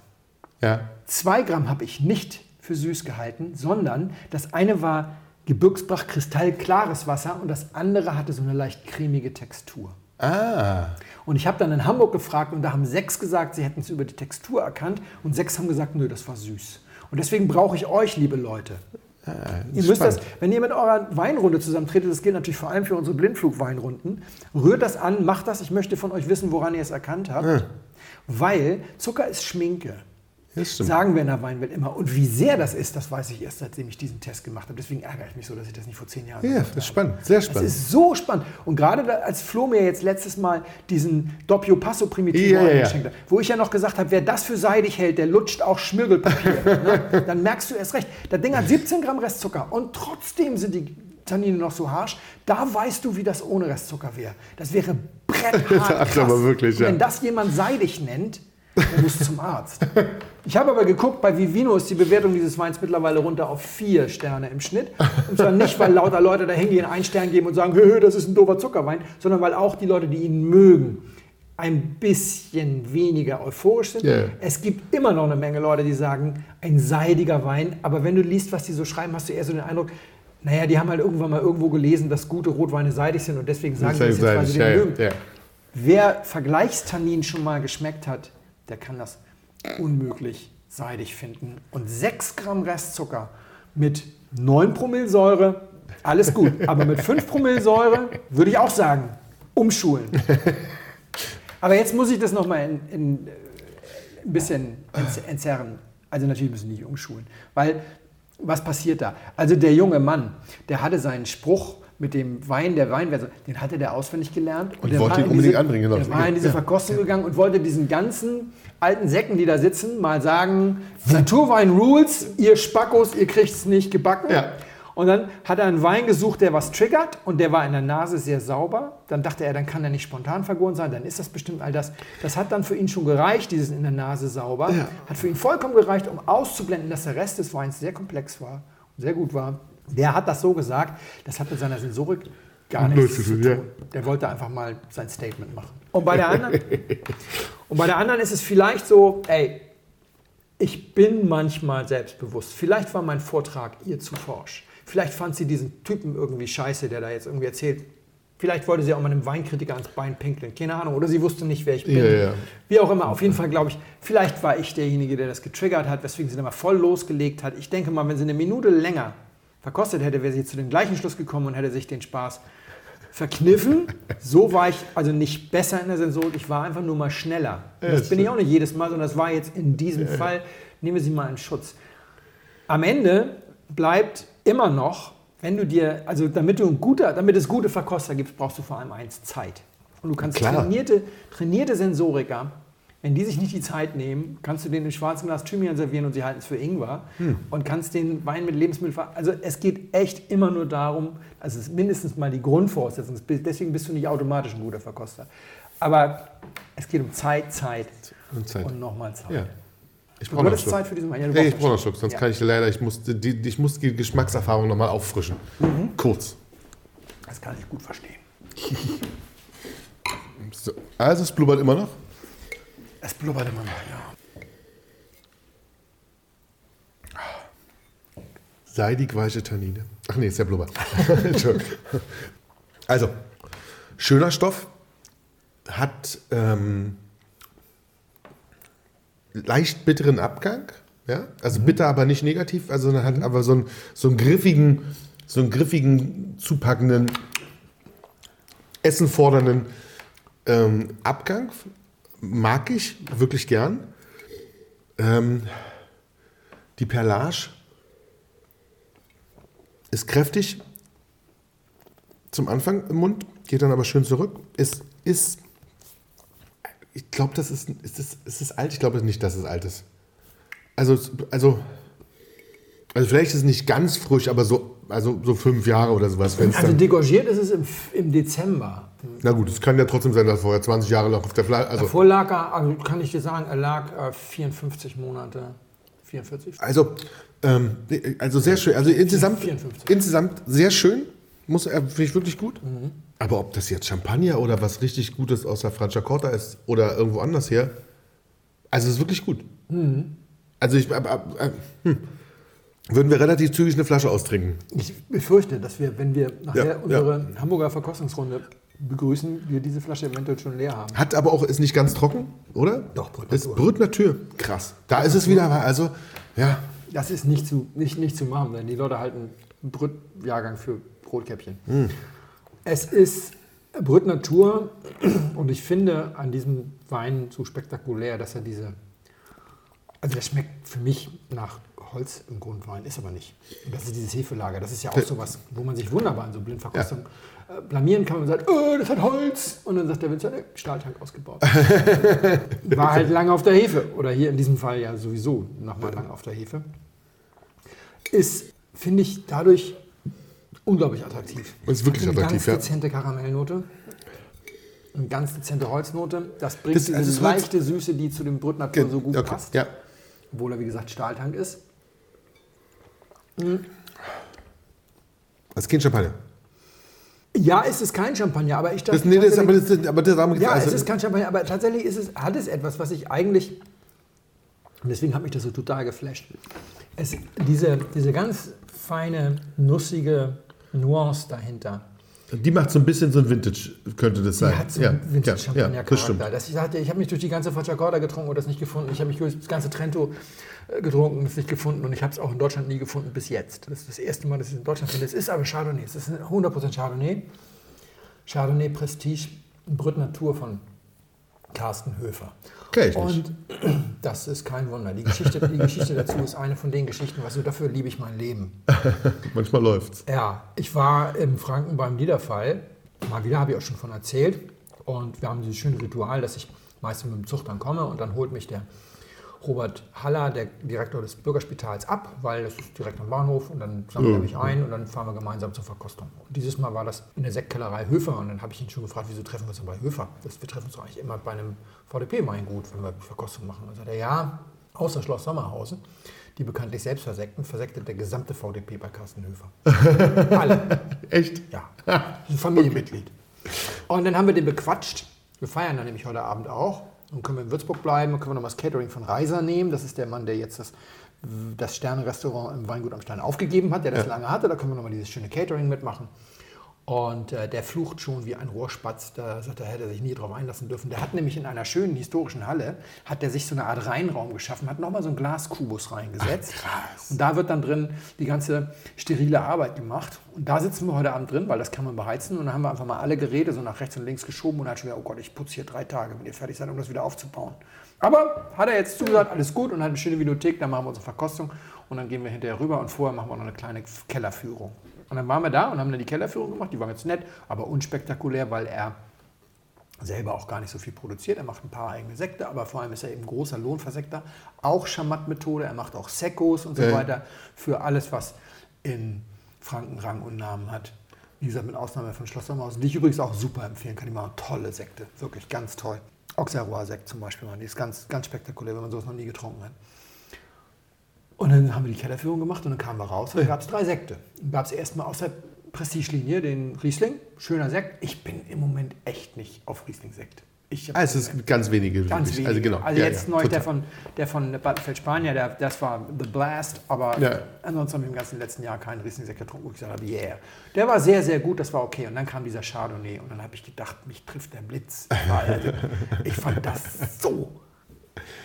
Ja. 2 Gramm habe ich nicht für süß gehalten, sondern das eine war Gebirgsbach kristallklares Wasser und das andere hatte so eine leicht cremige Textur. Ah. Und ich habe dann in Hamburg gefragt und da haben sechs gesagt, sie hätten es über die Textur erkannt und sechs haben gesagt, nö, das war süß. Und deswegen brauche ich euch, liebe Leute. Ihr müsst das, wenn ihr mit eurer Weinrunde zusammentretet, das gilt natürlich vor allem für unsere Blindflug-Weinrunden, rührt das an, macht das. Ich möchte von euch wissen, woran ihr es erkannt habt. Weil Zucker ist Schminke. Das. Sagen wir in der Weinwelt immer. Und wie sehr das ist, das weiß ich erst, seitdem ich diesen Test gemacht habe. Deswegen ärgere ich mich so, dass ich das nicht vor zehn Jahren Ja, gemacht das ist habe. spannend, sehr Das spannend. ist so spannend. Und gerade da, als Flo mir jetzt letztes Mal diesen Doppio Passo Primitivo Ja, ja, ja. geschenkt hat, wo ich ja noch gesagt habe, wer das für seidig hält, der lutscht auch Schmirgelpapier. ne? Dann merkst du erst recht. Das Ding hat 17 Gramm Restzucker und trotzdem sind die Tannine noch so harsch. Da weißt du, wie das ohne Restzucker wäre. Das wäre bretthart Das krass. aber wirklich, ja. Wenn das jemand seidig nennt, der muss zum Arzt. Ich habe aber geguckt, bei Vivino ist die Bewertung dieses Weins mittlerweile runter auf vier Sterne im Schnitt. Und zwar nicht, weil lauter Leute da hingehen, einen Stern geben und sagen, hö, das ist ein doofer Zuckerwein, sondern weil auch die Leute, die ihn mögen, ein bisschen weniger euphorisch sind. Ja. Es gibt immer noch eine Menge Leute, die sagen, ein seidiger Wein. Aber wenn du liest, was die so schreiben, hast du eher so den Eindruck, naja, die haben halt irgendwann mal irgendwo gelesen, dass gute Rotweine seidig sind und deswegen sagen die das jetzt, weil sie den mögen. ja. Wer Vergleichstannin schon mal geschmeckt hat, der kann das unmöglich seidig finden. Und 6 Gramm Restzucker mit 9 Promille Säure, alles gut. Aber mit 5 Promille Säure würde ich auch sagen, umschulen. Aber jetzt muss ich das nochmal in, in, äh, ein bisschen entz- entzerren. Also natürlich müssen wir nicht umschulen. Weil, was passiert da? Also der junge Mann, der hatte seinen Spruch mit dem Wein, der Weinversion, den hatte der auswendig gelernt. Und der wollte war ihn in unbedingt diese, anbringen, genau. Der war in diese Ja. Verkostung gegangen und wollte diesen ganzen alten Säcken, die da sitzen, mal sagen, Naturwein Rules, ihr Spackos, ihr kriegt es nicht gebacken. Ja. Und dann hat er einen Wein gesucht, der was triggert und der war in der Nase sehr sauber. Dann dachte er, dann kann er nicht spontan vergoren sein, dann ist das bestimmt all das. Das hat dann für ihn schon gereicht, dieses in der Nase sauber. Ja. Hat für ihn vollkommen gereicht, um auszublenden, dass der Rest des Weins sehr komplex war und sehr gut war. Der hat das so gesagt, das hat mit seiner Sensorik gar nichts zu zu tun, tun. ja. Der wollte einfach mal sein Statement machen. Und bei der anderen, und bei der anderen ist es vielleicht so, ey, ich bin manchmal selbstbewusst. Vielleicht war mein Vortrag ihr zu forsch. Vielleicht fand sie diesen Typen irgendwie scheiße, der da jetzt irgendwie erzählt. Vielleicht wollte sie auch mal einem Weinkritiker ans Bein pinkeln. Keine Ahnung. Oder sie wusste nicht, wer ich bin. Ja, ja. Wie auch immer. Auf jeden Fall glaube ich, vielleicht war ich derjenige, der das getriggert hat, weswegen sie dann mal voll losgelegt hat. Ich denke mal, wenn sie eine Minute länger verkostet hätte, wäre sie zu dem gleichen Schluss gekommen und hätte sich den Spaß verkniffen. So war ich also nicht besser in der Sensorik, ich war einfach nur mal schneller. Das bin ich auch nicht jedes Mal, sondern das war jetzt in diesem Fall, nehmen wir sie mal in Schutz. Am Ende bleibt immer noch, wenn du dir, also damit du ein guter, damit es gute Verkoster gibt, brauchst du vor allem eins Zeit. Und du kannst Klar. trainierte, trainierte Sensoriker, wenn die sich nicht die Zeit nehmen, kannst du denen ein schwarzes Glas Thymian servieren und sie halten es für Ingwer und kannst den Wein mit Lebensmitteln Also es geht echt immer nur darum, also es ist mindestens mal die Grundvoraussetzung, deswegen bist du nicht automatisch ein guter Verkoster. Aber es geht um Zeit, Zeit Und Zeit. und nochmal Zeit. Ja. Ich brauche noch Zeit für diesen Wein? Ja, Nee, ich brauche noch Schluck, sonst Ja. kann ich leider, ich muss die, ich muss die Geschmackserfahrung nochmal auffrischen. Mhm. Kurz. Das kann ich gut verstehen. So. Also es blubbert immer noch. Es blubbert immer noch, ja. Seidig weiche Tannine. Ach nee, ist ja Blubber. Entschuldigung. also, schöner Stoff. Hat ähm, leicht bitteren Abgang. Ja? Also bitter, aber nicht negativ. Also hat aber so einen, so einen griffigen, so einen griffigen, zupackenden, essenfordernden ähm, Abgang. Mag ich wirklich gern. Ähm, die Perlage ist kräftig zum Anfang im Mund, geht dann aber schön zurück. Es ist, ich glaube, das ist, ist, das, ist das alt? Ich glaube nicht, dass es alt ist. Also, also, also vielleicht ist es nicht ganz frisch, aber so, also so fünf Jahre oder sowas. wenn's Also degorgiert ist es im, im Dezember. Na gut, es kann ja trotzdem sein, dass vorher 20 Jahre noch auf der Flasche, also Davor lag er, also kann ich dir sagen, er lag äh, 54 Monate. 44? Also, ähm, also sehr schön. Also insgesamt, 54. insgesamt sehr schön. Muss er finde ich wirklich gut. Aber ob das jetzt Champagner oder was richtig Gutes aus der Franciacorta ist oder irgendwo anders her, also es ist wirklich gut. Also ich, äh, äh, hm. Würden wir relativ zügig eine Flasche austrinken. Ich befürchte, dass wir, wenn wir nachher Ja, unsere Hamburger Verkostungsrunde begrüßen, wir diese Flasche eventuell schon leer haben. Hat aber auch, ist nicht ganz trocken, oder? Doch, Brut Ist. Brut Natur. Krass. Da ist es wieder, also, ja, Das ist nicht zu, nicht, nicht zu machen, denn die Leute halten Brüt-Jahrgang für Rotkäppchen. Es ist Brüt Natur und ich finde an diesem Wein so spektakulär, dass er diese. Also, der schmeckt für mich nach Holz im Grundwein, ist aber nicht. Und das ist dieses Hefelager. Das ist ja auch sowas, wo man sich wunderbar in so Blindverkostung äh, blamieren kann. Man sagt, oh, das hat Holz. Und dann sagt der Winzer, ne, Stahltank ausgebaut. War halt lange auf der Hefe. Oder hier in diesem Fall ja sowieso nochmal lang auf der Hefe. Ist, finde ich, dadurch unglaublich attraktiv. Ist wirklich Hat eine attraktiv, ganz ja. dezente Karamellnote. Eine ganz dezente Holznote. Das bringt Das- diese also leichte Süße, die zu dem Brüttnatur so gut Okay, passt. Ja. Obwohl er, wie gesagt, Stahltank ist. Das ist kein Champagner. Ja, es ist kein Champagner, aber ich dachte. Das, nee, das, aber das, aber das haben wir ja, also, es ist kein Champagner, aber tatsächlich ist es, hat es etwas, was ich eigentlich. Und deswegen hat mich das so total geflasht. Es, diese, diese ganz feine, nussige Nuance dahinter. Die macht so ein bisschen so ein Vintage, könnte das sein. Die hat so ja, einen ja, ja, das stimmt. Das ich ich habe mich durch die ganze Facciacorda getrunken und das nicht gefunden. Ich habe mich durch das ganze Trento äh, getrunken und es nicht gefunden. Und ich habe es auch in Deutschland nie gefunden bis jetzt. Das ist das erste Mal, dass ich es in Deutschland finde. Es ist aber Chardonnay. Es ist ein 100% Chardonnay. Chardonnay Prestige Brüt Natur von Carsten Höfer. Kenn. Und das ist kein Wunder. Die Geschichte, die Geschichte dazu ist eine von den Geschichten, was du dafür liebe ich mein Leben. Manchmal läuft's. Ja, ich war im Franken beim Liederfall. Mal wieder, habe ich auch schon von erzählt. Und wir haben dieses schöne Ritual, dass ich meistens mit dem Zug dann komme und dann holt mich der Robert Haller, der Direktor des Bürgerspitals, ab, weil das ist direkt am Bahnhof und dann sammelt er mich ein und dann fahren wir gemeinsam zur Verkostung. Und dieses Mal war das in der Sektkellerei Höfer und dann habe ich ihn schon gefragt, wieso treffen wir uns denn bei Höfer? Das, wir treffen uns eigentlich immer bei einem VDP-Weingut, wenn wir Verkostung machen. Und sagt er, ja, außer Schloss Sommerhausen, die bekanntlich selbst versekten, versektet der gesamte VDP bei Carsten Höfer. Alle. Echt? Ja, ein Familienmitglied. Und dann haben wir den bequatscht. Wir feiern dann nämlich heute Abend auch. Und können wir in Würzburg bleiben, können wir noch mal das Catering von Reiser nehmen. Das ist der Mann, der jetzt das, das Sterne-Restaurant im Weingut am Stein aufgegeben hat, der das lange hatte. Da können wir noch mal dieses schöne Catering mitmachen. Und äh, der flucht schon wie ein Rohrspatz. Da sagt er, hätte er sich nie drauf einlassen dürfen. Der hat nämlich in einer schönen historischen Halle, hat der sich so eine Art Reinraum geschaffen, hat nochmal so einen Glaskubus reingesetzt. Und da wird dann drin die ganze sterile Arbeit gemacht. Und da sitzen wir heute Abend drin, weil das kann man beheizen. Und dann haben wir einfach mal alle Geräte so nach rechts und links geschoben und hat schon wieder, oh Gott, ich putze hier drei Tage, wenn ihr fertig seid, um das wieder aufzubauen. Aber hat er jetzt zugesagt, alles gut und hat eine schöne Videothek, dann machen wir unsere Verkostung und dann gehen wir hinterher rüber und vorher machen wir noch eine kleine Kellerführung. Und dann waren wir da und haben dann die Kellerführung gemacht, die war ganz nett, aber unspektakulär, weil er selber auch gar nicht so viel produziert. Er macht ein paar eigene Sekte, aber vor allem ist er eben großer Lohnversekter. Auch Schamat-Methode, er macht auch Sekkos und so Ja. weiter für alles, was in Franken Rang und Namen hat. Wie gesagt, mit Ausnahme von Schloss Sommerhausen, die ich übrigens auch super empfehlen kann. Die machen tolle Sekte, wirklich ganz toll. Auxerrois-Sekt zum Beispiel, die ist ganz, ganz spektakulär, wenn man sowas noch nie getrunken hat. Und dann haben wir die Kellerführung gemacht und dann kamen wir raus und dann gab es drei Sekte. Dann gab es erstmal aus der Prestigelinie den Riesling, schöner Sekt. Ich bin im Moment echt nicht auf Riesling-Sekt. Ah, es ist ganz wenige. Ganz wirklich. wenige. Also genau. Also Ja, jetzt ja, neu der von, der von Battenfeld Spanier, der, das war The Blast, aber Ja. ansonsten haben wir im ganzen letzten Jahr keinen Riesling-Sekt getrunken, wo ich gesagt habe, yeah. Der war sehr, sehr gut, das war okay. Und dann kam dieser Chardonnay und dann habe ich gedacht, mich trifft der Blitz. War- Also, ich fand das so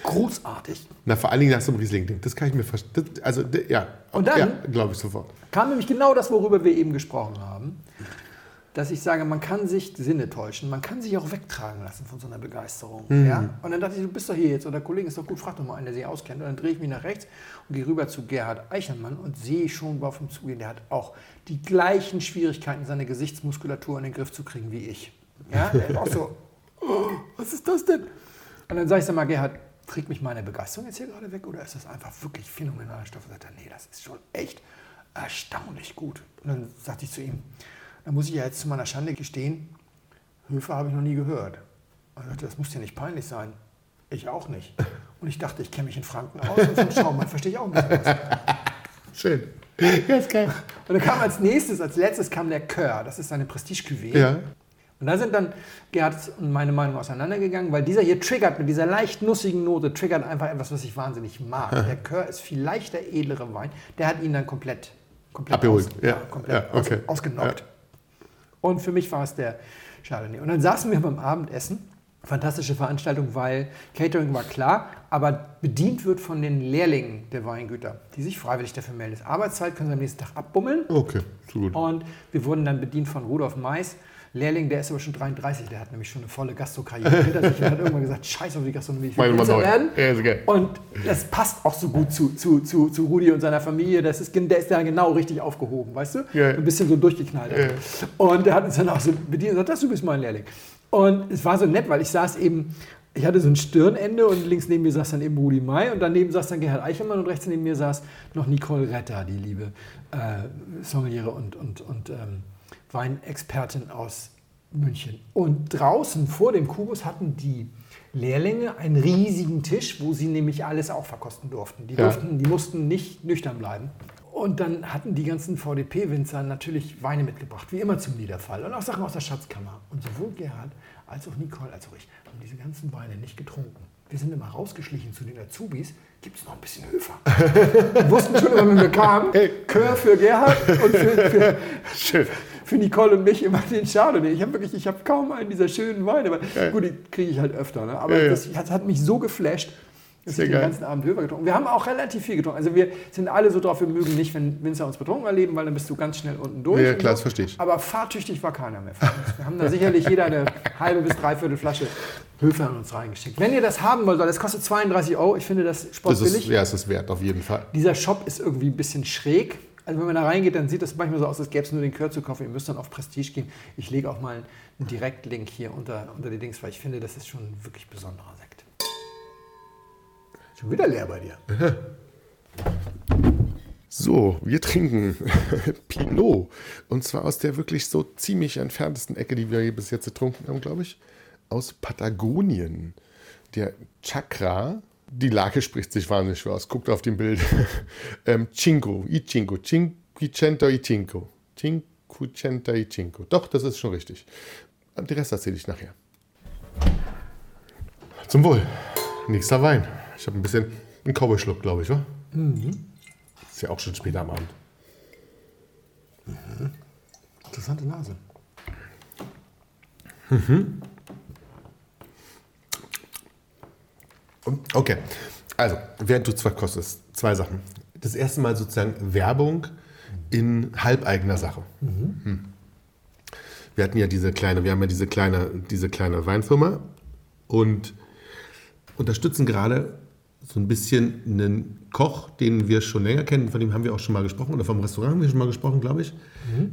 großartig. Na, vor allen Dingen nach so einem Riesling-Ding. Das kann ich mir verstehen. Also, ja. Und dann? Ja, glaube ich sofort. kam nämlich genau das, worüber wir eben gesprochen haben, dass ich sage, man kann sich Sinne täuschen, man kann sich auch wegtragen lassen von so einer Begeisterung. Ja? Und dann dachte ich, du bist doch hier jetzt, oder Kollegen, ist doch gut, frag doch mal einen, der sich auskennt. Und dann drehe ich mich nach rechts und gehe rüber zu Gerhard Eichelmann und sehe schon auf ihm zugehen, der hat auch die gleichen Schwierigkeiten, seine Gesichtsmuskulatur in den Griff zu kriegen wie ich. Ja? Der ist auch so, oh, was ist das denn? Und dann sage ich, sag mal, Gerhard, trägt mich meine Begeisterung jetzt hier gerade weg oder ist das einfach wirklich phänomenaler Stoff? Und sagt er, nee, das ist schon echt erstaunlich gut. Und dann sagte ich zu ihm, da muss ich ja jetzt zu meiner Schande gestehen, Höfe habe ich noch nie gehört. Und er sagte, das muss dir nicht peinlich sein. Ich auch nicht. Und ich dachte, ich kenne mich in Franken aus und vom Schaumwein verstehe ich auch ein bisschen was. Schön. Ja, ist geil. Und dann kam als nächstes, als letztes kam der Kör. Das ist seine Prestige-Cuvée. Ja. Und da sind dann Gerhard und meine Meinung auseinandergegangen, weil dieser hier triggert mit dieser leicht nussigen Note, triggert einfach etwas, was ich wahnsinnig mag. Der Kör ist viel leichter, edlere Wein. Der hat ihn dann komplett, komplett, Abgeholt. aus, Ja. komplett Ja, okay. aus, ausgenockt. Und für mich war es der Chardonnay. Und dann saßen wir beim Abendessen fantastische Veranstaltung, weil Catering war klar, aber bedient wird von den Lehrlingen der Weingüter, die sich freiwillig dafür melden. Arbeitszeit können sie am nächsten Tag abbummeln. Okay, so gut. Und wir wurden dann bedient von Rudolf Mais. Lehrling, der ist aber schon 33, der hat nämlich schon eine volle Gastrokarriere hinter sich und hat irgendwann gesagt, scheiß auf die Gastronomie, ich will Winzer werden. Und das passt auch so gut zu, zu, zu, zu Rudi und seiner Familie. Das ist, der ist da genau richtig aufgehoben, weißt du? Ja. Ein bisschen so durchgeknallt. Und der hat uns dann auch so bedient und gesagt, das, du bist mein Lehrling. Und es war so nett, weil ich saß eben, ich hatte so ein Stirnende und links neben mir saß dann eben Rudi May und daneben saß dann Gerhard Eichelmann und rechts neben mir saß noch Nicole Retter, die liebe äh, Sommeliere und, und, und ähm, Weinexpertin aus München. Und draußen vor dem Kubus hatten die Lehrlinge einen riesigen Tisch, wo sie nämlich alles auch verkosten durften. Die, Ja. durften, die mussten nicht nüchtern bleiben. Und dann hatten die ganzen VDP-Winzer natürlich Weine mitgebracht, wie immer zum Niederfall. Und auch Sachen aus der Schatzkammer. Und sowohl Gerhard als auch Nicole als auch ich haben diese ganzen Weine nicht getrunken. Wir sind immer rausgeschlichen zu den Azubis. Gibt es noch ein bisschen Höfer? Wir wussten schon wenn wir kamen, Kör für Gerhard und für, für, für Nicole und mich immer den Chardonnay. Ich habe wirklich, ich habe kaum einen dieser schönen Weine, aber gut, die kriege ich halt öfter. Ne? Aber Ja, ja. das hat, hat mich so geflasht, dass Sehr den geil. ganzen Abend Höfer getrunken. Wir haben auch relativ viel getrunken. Also wir sind alle so drauf, wir mögen nicht, wenn Winzer uns betrunken erleben, weil dann bist du ganz schnell unten durch. Ja, klar, das verstehe ich. Aber fahrtüchtig war keiner mehr. Wir haben da sicherlich jeder eine halbe bis dreiviertel Flasche Höfer in uns reingeschickt. Wenn ihr das haben wollt, weil das kostet 32 Euro, ich finde das Das ist, sportbillig. ja, es ist wert, auf jeden Fall. Dieser Shop ist irgendwie ein bisschen schräg. Also wenn man da reingeht, dann sieht das manchmal so aus, als gäbe es nur den Kör zu kaufen. Ihr müsst dann auf Prestige gehen. Ich lege auch mal einen Direktlink hier unter, unter die Dings, weil ich finde, das ist schon wirklich besonderer. Schon wieder leer bei dir. So, wir trinken Pinot. Und zwar aus der wirklich so ziemlich entferntesten Ecke, die wir hier bis jetzt getrunken haben, glaube ich. Aus Patagonien. Der Chakra. Die Lage spricht sich wahnsinnig schwer aus. Guckt auf dem Bild. ähm, Cinco, i Cinco, Cinquecento i Cinco. Cinquecento i Cinco. Doch, das ist schon richtig. Den Rest erzähle ich nachher. Zum Wohl. Nächster Wein. Ich habe ein bisschen einen Cowboy-Schluck, glaube ich, wa? Ist ja auch schon später am Abend. Interessante Nase. Okay, also, während du zwar kostest, zwei Sachen. Das erste Mal sozusagen Werbung in halbeigener Sache. Hm. Wir hatten ja diese kleine, wir haben ja diese kleine, diese kleine Weinfirma und unterstützen gerade so ein bisschen einen Koch, den wir schon länger kennen, von dem haben wir auch schon mal gesprochen, oder vom Restaurant haben wir schon mal gesprochen, glaube ich,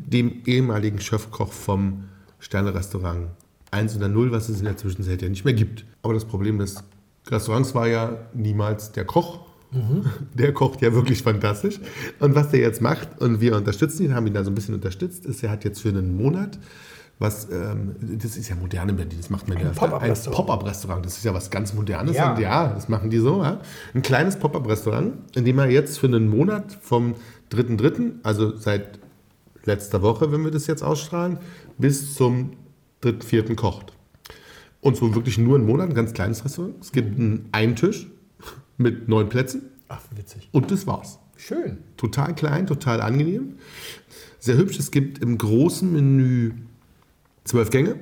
dem ehemaligen Chefkoch vom Sterne-Restaurant 1 oder 0, was es in der Zwischenzeit ja nicht mehr gibt. Aber das Problem des Restaurants war ja niemals der Koch. Der kocht ja wirklich fantastisch. Und was der jetzt macht, und wir unterstützen ihn, haben ihn da so ein bisschen unterstützt, ist, er hat jetzt für einen Monat was, ähm, das ist ja modern in Berlin, das macht man ja öfter. Pop-up-Restaurant. Ein Pop-up-Restaurant, das ist ja was ganz Modernes. Ja. Ja, das machen die so. Ja. Ein kleines Pop-up-Restaurant, in dem er jetzt für einen Monat vom 3.3., also seit letzter Woche, wenn wir das jetzt ausstrahlen, bis zum 3.4. kocht. Und so wirklich nur einen Monat, ein ganz kleines Restaurant. Es gibt einen Eintisch mit neun Plätzen Ach, witzig. und das war's. Schön. Total klein, total angenehm. Sehr hübsch. Es gibt im großen Menü zwölf Gänge.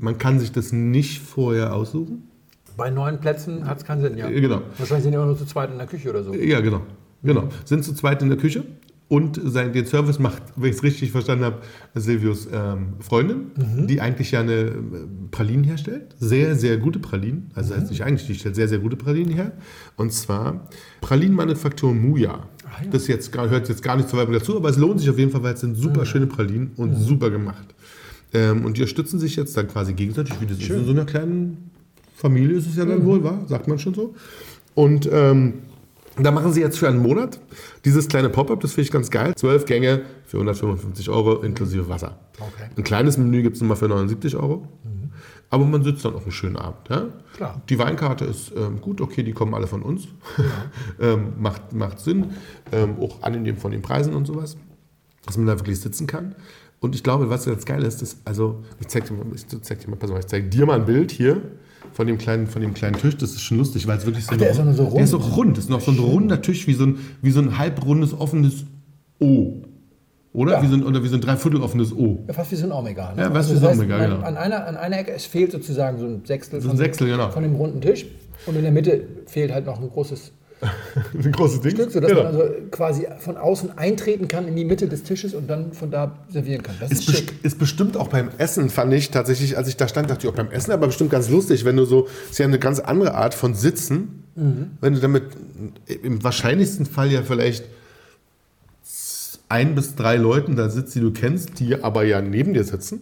Man kann sich das nicht vorher aussuchen. Bei neun Plätzen hat es keinen Sinn, ja. Äh, genau. Wahrscheinlich sind die immer nur zu zweit in der Küche oder so. Ja, genau. genau. Sind zu zweit in der Küche. Und sein, den Service macht, wenn ich es richtig verstanden habe, Silvius ähm, Freundin, die eigentlich ja eine äh, Pralinen herstellt. Sehr, sehr gute Pralinen. Also heißt nicht eigentlich, die stellt sehr, sehr gute Pralinen her. Und zwar Pralinenmanufaktur Muja. Ah, ja. Das jetzt, hört jetzt gar nicht zur Werbung dazu, aber es lohnt sich auf jeden Fall, weil es sind super schöne Pralinen und super gemacht. Ähm, und die unterstützen sich jetzt dann quasi gegenseitig, wie das ist in so einer kleinen Familie ist es ja dann wohl, war, sagt man schon so. Und ähm, da machen sie jetzt für einen Monat dieses kleine Pop-up, das finde ich ganz geil. Zwölf Gänge für 155 Euro inklusive Wasser. Okay. Ein kleines Menü gibt es nochmal für 79 Euro. Aber man sitzt dann auch einen schönen Abend. Ja? Klar. Die Weinkarte ist ähm, gut, okay, die kommen alle von uns. ähm, macht, macht Sinn. Ähm, auch angenehm von den Preisen und sowas. Dass man da wirklich sitzen kann. Und ich glaube, was ganz geil ist, ist, also, ich zeig dir mal, ich zeig dir mal, pass auf, ich zeig dir mal ein Bild hier von dem kleinen, von dem kleinen Tisch. Das ist schon lustig, weil es wirklich so, der ist auch nur so Der ist so rund. rund. Das ist noch so ein runder Tisch, wie so ein, wie so ein halbrundes, offenes O. Oder? Ja. Wie so ein, oder wie so ein dreiviertel offenes O. Ja, fast wie so ein Omega. Ne? Ja, fast wie das so ein heißt, Omega, man- genau. An einer, an einer Ecke, es fehlt sozusagen so ein Sechstel, So ein von, Sechstel, genau. von dem runden Tisch. Und in der Mitte fehlt halt noch ein großes Ein großes Ding. Stück, sodass Genau. man also quasi von außen eintreten kann in die Mitte des Tisches und dann von da servieren kann. Das ist, Ist, best schick. ist bestimmt auch beim Essen, fand ich tatsächlich, als ich da stand, dachte ich auch beim Essen, aber bestimmt ganz lustig, wenn du so, ist ja eine ganz andere Art von Sitzen, wenn du damit im wahrscheinlichsten Fall ja vielleicht ein bis drei Leuten da sitzt, die du kennst, die aber ja neben dir sitzen.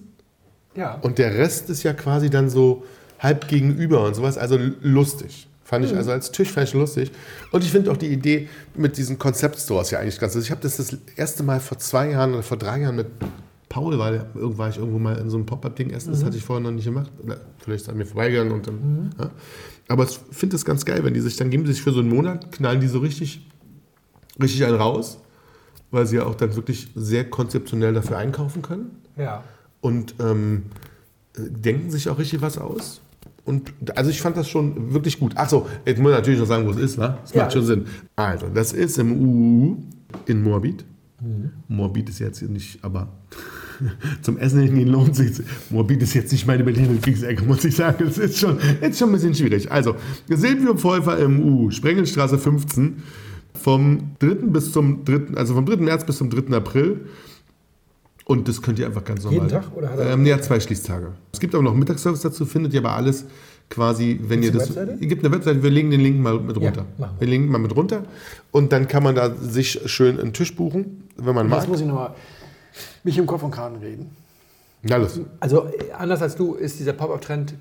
Ja. Und der Rest ist ja quasi dann so halb gegenüber und sowas. Also lustig. Fand ich, also als Tisch fand ich lustig. Und ich finde auch die Idee mit diesen Konzeptstores ja eigentlich ganz lustig. Ich habe das das erste Mal vor zwei Jahren oder vor drei Jahren mit Paul, weil irgendwann war ich irgendwo mal in so einem Pop-Up-Ding essen. Das hatte ich vorher noch nicht gemacht. Vielleicht ist an mir vorbeigegangen und dann. Ja. Aber ich finde es ganz geil, wenn die sich, dann geben sie sich für so einen Monat, knallen die so richtig, richtig einen raus, weil sie ja auch dann wirklich sehr konzeptionell dafür einkaufen können ja. und ähm, denken sich auch richtig was aus. Und also ich fand das schon wirklich gut. Achso, jetzt muss ich natürlich noch sagen, wo es ist, wa? Das Ja. macht schon Sinn. Also, das ist im UU in Moabit. Moabit ist jetzt nicht, aber zum Essen hingehen lohnt sich. Moabit ist jetzt nicht meine Berliner Kriegsecke, muss ich sagen. Es ist schon, ist schon ein bisschen schwierig. Also, Silvio Pfeuffer im UU, Sprengelstraße 15, vom 3. bis zum 3., also vom 3. März bis zum 3. April. Und das könnt ihr einfach ganz normal. Jeden Tag, oder hat er- ähm, ja, zwei Schließtage. Es gibt aber noch Mittagsservice dazu, findet ihr aber alles quasi, wenn ihr Gibt's das. eine Webseite? Ihr gibt eine Webseite, wir legen den Link mal mit runter. machen wir. wir legen mal mit runter. Und dann kann man da sich schön einen Tisch buchen, wenn man Das mag. muss ich nochmal mich im Kopf und Kragen reden. Na los. Also äh, anders als du ist dieser Pop-Up-Trend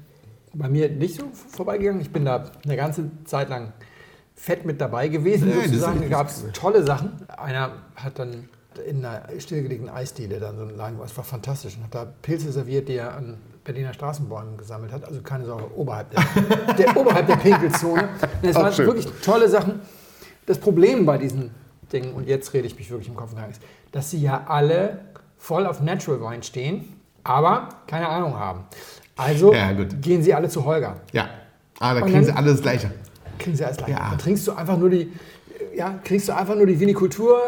bei mir nicht so vorbeigegangen. Ich bin da eine ganze Zeit lang fett mit dabei gewesen. Nein, das sozusagen. gab es tolle Sachen. Einer hat dann in einer stillgelegten Eisdiele dann so einen Laden, das war fantastisch, und hat da Pilze serviert, die er an Berliner Straßenbäumen gesammelt hat. Also keine Sorge, oberhalb der, der, oberhalb der Pinkelzone. Es waren schön. wirklich tolle Sachen. Das Problem bei diesen Dingen, und jetzt rede ich mich wirklich im Kopf Kragen, ist, dass sie ja alle voll auf Natural Wine stehen, aber keine Ahnung haben. Also Ja, gehen sie alle zu Holger. Ja. Ah, da Und kriegen dann- sie alle das Gleiche. Kriegen sie alles gleich. Ja. Dann trinkst du einfach nur die, ja, kriegst du einfach nur die Vinikultur,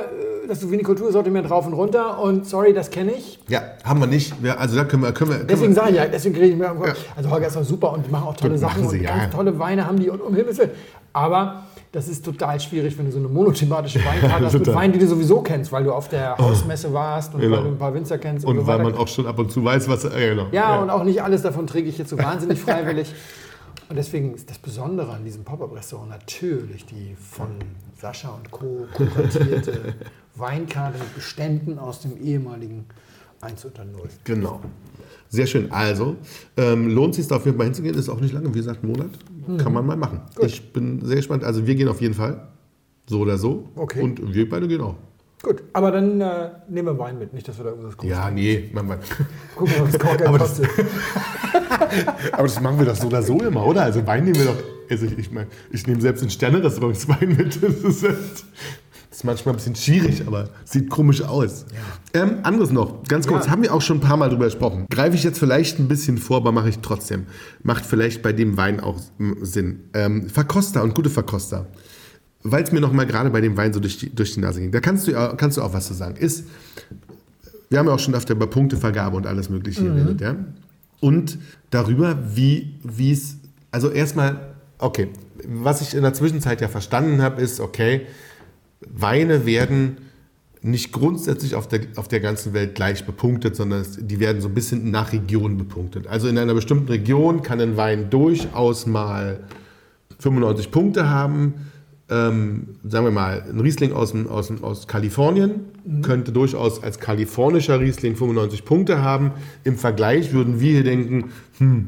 das Vinikultur-Sortiment rauf und runter und sorry, das kenne ich. Ja, haben wir nicht. Ja, also da können wir. Können wir, können Deswegen sage ich ja, deswegen kriege ich mir am Kopf. Ja. Also Holger ist doch super und die machen auch tolle Gut, Sachen sie, und ja. ganz tolle Weine haben die und um Himmels Willen. Aber das ist total schwierig, wenn du so eine monothematische Weinkarte hast mit. Weinen, die du sowieso kennst, weil du auf der Hausmesse warst und Genau. weil du ein paar Winzer kennst. und so weil man auch schon ab und zu weiß, was. Äh, genau. Ja, und auch nicht alles davon trinke ich jetzt so wahnsinnig freiwillig. Und deswegen ist das Besondere an diesem Pop-Up-Restaurant natürlich die von Sascha und Co. kuratierte Weinkarte mit Beständen aus dem ehemaligen 1 unter 0. Genau. Sehr schön. Also, ähm, lohnt sich da auf jeden Fall hinzugehen. Ist auch nicht lange, wie gesagt, ein Monat. Kann man mal machen. Ich bin sehr gespannt. Also, wir gehen auf jeden Fall. So oder so. Okay. Und wir beide gehen auch. Gut, aber dann äh, nehmen wir Wein mit, nicht, dass wir da irgendwas groß Ja, nee, Mann, Mann. Gucken wir, was das- kostet. Aber das machen wir doch so oder so immer, oder? Also Wein nehmen wir doch. Also ich, ich meine, ich nehme selbst in Sterne-Restaurants Wein mit. Das ist, halt- das ist manchmal ein bisschen schwierig, aber sieht komisch aus. Ähm, anderes noch, ganz kurz, Ja. haben wir auch schon ein paar Mal drüber gesprochen. Greife ich jetzt vielleicht ein bisschen vor, aber mache ich trotzdem. Macht vielleicht bei dem Wein auch Sinn. Ähm, Verkoster und gute Verkoster. Weil es mir noch mal gerade bei dem Wein so durch die, durch die Nase ging. Da kannst du, ja- kannst du auch was zu sagen. Ist, wir haben ja auch schon öfter über Punktevergabe und alles Mögliche geredet, ja. Und darüber, wie es, also erstmal, okay, was ich in der Zwischenzeit ja verstanden habe, ist, okay, Weine werden nicht grundsätzlich auf der, auf der ganzen Welt gleich bepunktet, sondern es, die werden so ein bisschen nach Region bepunktet. Also in einer bestimmten Region kann ein Wein durchaus mal 95 Punkte haben. Ähm, sagen wir mal, ein Riesling aus, dem, aus, dem, aus Kalifornien könnte durchaus als kalifornischer Riesling 95 Punkte haben. Im Vergleich würden wir hier denken, hm,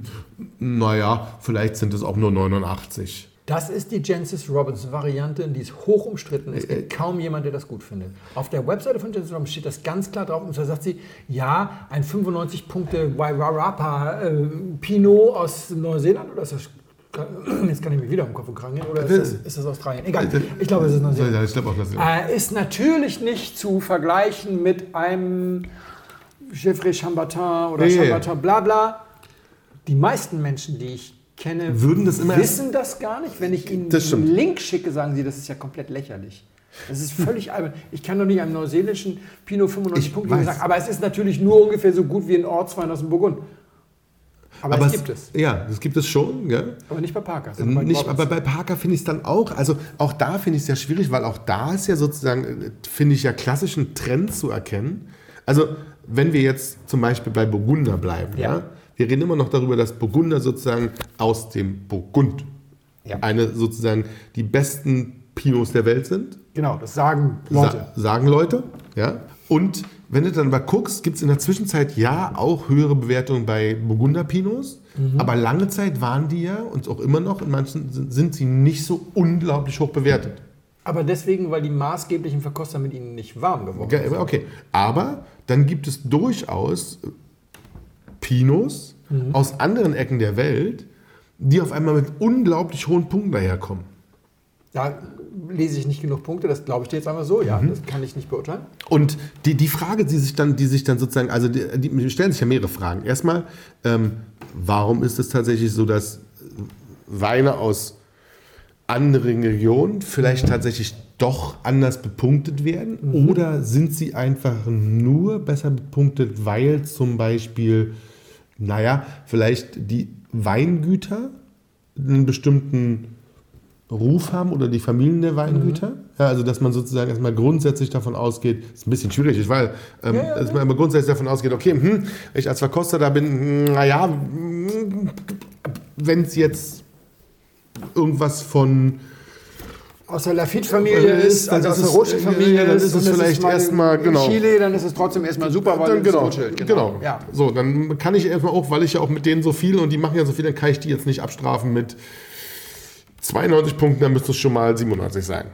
naja, vielleicht sind es auch nur 89. Das ist die Jancis Robinson Variante, die ist hoch umstritten. Es gibt kaum jemand, der das gut findet. Auf der Webseite von Jancis Robinson steht das ganz klar drauf und zwar sagt sie, ja, ein 95 Punkte Wairarapa äh, Pinot aus Neuseeland oder ist das Jetzt kann ich mich wieder im Kopf und Kragen oder ist das, ist das Australien? Egal, ich glaube, es ist Neuseeland. Ja, ich glaube auch, dass Äh, ist natürlich nicht zu vergleichen mit einem Geoffrey Chambertin oder Nee. Chambertin, bla bla. Die meisten Menschen, die ich kenne, Würden das immer- wissen das gar nicht. Wenn ich ihnen einen. Link schicke, sagen sie, das ist ja komplett lächerlich. Das ist völlig albern. Ich kann doch nicht einem neuseeländischen Pinot 95 Ich Punkte sagen, aber es ist natürlich nur ungefähr so gut wie ein Ortswein aus dem Burgund. Aber, es gibt es. Ja, das gibt es schon, gell? Aber nicht bei Parker. bei Nicht, aber bei Parker finde ich es dann auch, also auch da finde ich es ja schwierig, weil auch da ist ja sozusagen, finde ich ja klassischen Trend zu erkennen. Also wenn wir jetzt zum Beispiel bei Burgunder bleiben, ja. Ja. Wir reden immer noch darüber, dass Burgunder sozusagen aus dem Burgund Ja. eine sozusagen die besten Pinots der Welt sind. Genau, das sagen Leute. Sa sagen Leute, ja. Und wenn du dann mal guckst, gibt es in der Zwischenzeit ja auch höhere Bewertungen bei Burgunder Pinots, Mhm. aber lange Zeit waren die ja und auch immer noch in manchen sind, sie nicht so unglaublich hoch bewertet. Aber deswegen, weil die maßgeblichen Verkoster mit ihnen nicht warm geworden Okay, sind. okay. Aber dann gibt es durchaus Pinots Mhm. aus anderen Ecken der Welt, die auf einmal mit unglaublich hohen Punkten daherkommen. Da lese ich nicht genug Punkte, das glaube ich dir jetzt einfach so, ja, Mhm. das kann ich nicht beurteilen. Und die, die Frage, die sich dann, die sich dann sozusagen, also die, die stellen sich ja mehrere Fragen. Erstmal, ähm, warum ist es tatsächlich so, dass Weine aus anderen Regionen vielleicht tatsächlich doch anders bepunktet werden? Oder sind sie einfach nur besser bepunktet, weil zum Beispiel, naja, vielleicht die Weingüter einen bestimmten Ruf haben oder die Familien der Weingüter. Ja, also dass man sozusagen erstmal grundsätzlich davon ausgeht, ist ein bisschen schwierig, weil ähm, Ja, ja, dass man immer grundsätzlich davon ausgeht, okay, hm, ich als Verkoster da bin, hm, naja, wenn es jetzt irgendwas von Aus der Lafitte-Familie ist, also ist aus der Rothschild-Familie ja, dann ist es vielleicht mal erstmal, in genau. Chile, dann ist es trotzdem erstmal super, weil dann, genau, Rothschild, genau. Ja. So, dann kann ich erstmal auch, weil ich ja auch mit denen so viel und die machen ja so viel, dann kann ich die jetzt nicht abstrafen mit 92 Punkten, dann müsste es schon mal 97 sein.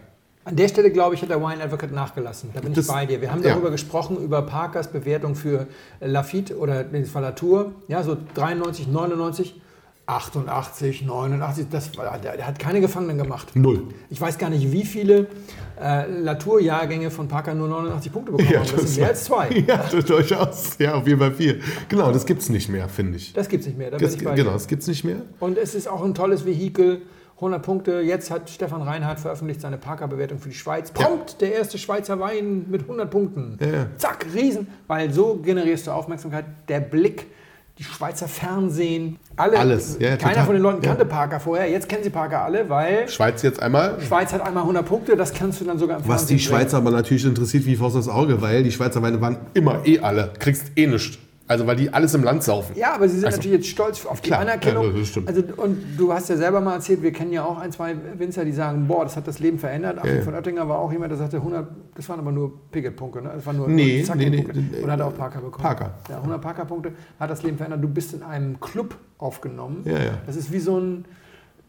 An der Stelle, glaube ich, hat der Wine Advocate nachgelassen. Da bin Das- ich bei dir. Wir haben ja. darüber gesprochen, über Parkers Bewertung für Lafitte oder in das Latour. Ja, so 93, 99, 88, 89. Das, war- der, der hat keine Gefangenen gemacht. Null. Ich weiß gar nicht, wie viele äh, Latour-Jahrgänge von Parker nur 89 Punkte bekommen Ja, haben. Das, das sind mehr als zwei. Ja, das durchaus. Ja, auf jeden Fall viel. Genau, das gibt es nicht mehr, finde ich. Das gibt es nicht mehr. Da Das, genau, das gibt es nicht mehr. Und es ist auch ein tolles Vehikel. 100 Punkte. Jetzt hat Stefan Reinhardt veröffentlicht seine Parker-Bewertung für die Schweiz. Prompt der erste Schweizer Wein mit 100 Punkten. Ja, ja. Zack, Riesen. Weil so generierst du Aufmerksamkeit. Der Blick, die Schweizer Fernsehen, alle. Alles. Ja, Keiner total. von den Leuten Ja. kannte Parker vorher. Jetzt kennen sie Parker alle, weil Schweiz jetzt einmal. Schweiz hat einmal 100 Punkte. Das kannst du dann sogar im Was Fernsehen die Schweizer aber natürlich interessiert wie Faust aufs Auge, weil die Schweizer Weine waren immer eh alle. Kriegst eh nichts. Also weil die alles im Land saufen. Ja, aber sie sind Also, natürlich jetzt stolz auf die klar, Anerkennung. ja, das stimmt. Also, und du hast ja selber mal erzählt, wir kennen ja auch ein, zwei Winzer, die sagen, boah, das hat das Leben verändert. Achim Ja, von Oettinger war auch jemand, der sagte 100, das waren aber nur Picket-Punkte, ne? Das waren nur, Nee, nur Zacking-Punkte. nee, nee, Oder hat er auch Parker bekommen? Parker. Ja, 100 Parker-Punkte hat das Leben verändert. Du bist in einem Club aufgenommen. Ja, ja. Das ist wie so ein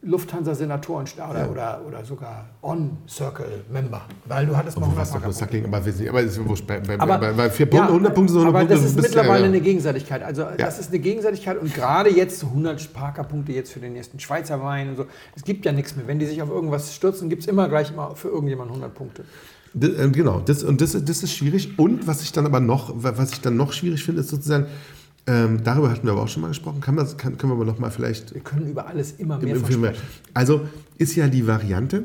Lufthansa-Senatoren oder, Ja. oder, oder sogar On-Circle-Member. Weil du hattest mal 100 was Parker-Punkte. Sackling, aber, wir sind- aber ist wurscht. Bei, bei, Aber, bei, bei vier Punkten, ja, 100 Punkte sind 100 aber Punkte. das ist mittlerweile ja, eine Gegenseitigkeit. Also das ist eine Gegenseitigkeit und gerade jetzt so 100 Parker-Punkte jetzt für den nächsten Schweizer Wein und so. Es gibt ja nichts mehr. Wenn die sich auf irgendwas stürzen, gibt es immer gleich immer für irgendjemanden 100 Punkte. Äh, Genau, das, und das, das ist schwierig. Und was ich dann aber noch, was ich dann noch schwierig finde, ist sozusagen, ähm, darüber hatten wir aber auch schon mal gesprochen, kann man, kann, können wir aber noch mal vielleicht Wir können über alles immer im, mehr im Film. versprechen. Also ist ja die Variante,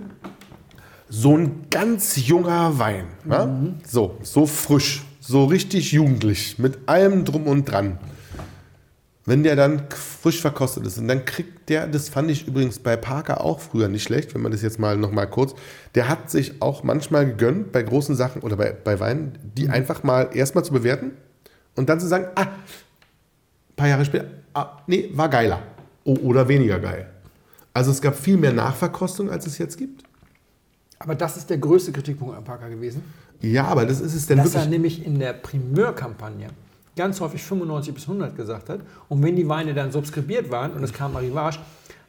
so ein ganz junger Wein, ja? so, so frisch, so richtig jugendlich, mit allem drum und dran. Wenn der dann frisch verkostet ist und dann kriegt der, das fand ich übrigens bei Parker auch früher nicht schlecht, wenn man das jetzt mal noch mal kurz, der hat sich auch manchmal gegönnt bei großen Sachen oder bei, bei Weinen, die einfach mal erstmal zu bewerten und dann zu sagen, ah, ein paar Jahre später, ah, nee, war geiler o oder weniger geil. Also es gab viel mehr Nachverkostung, als es jetzt gibt. Aber das ist der größte Kritikpunkt an Parker gewesen. Ja, aber das ist es denn dass er wirklich. nämlich in der Primeur-Kampagne ganz häufig 95 bis 100 gesagt hat. Und wenn die Weine dann subskribiert waren und es kam Arrivage,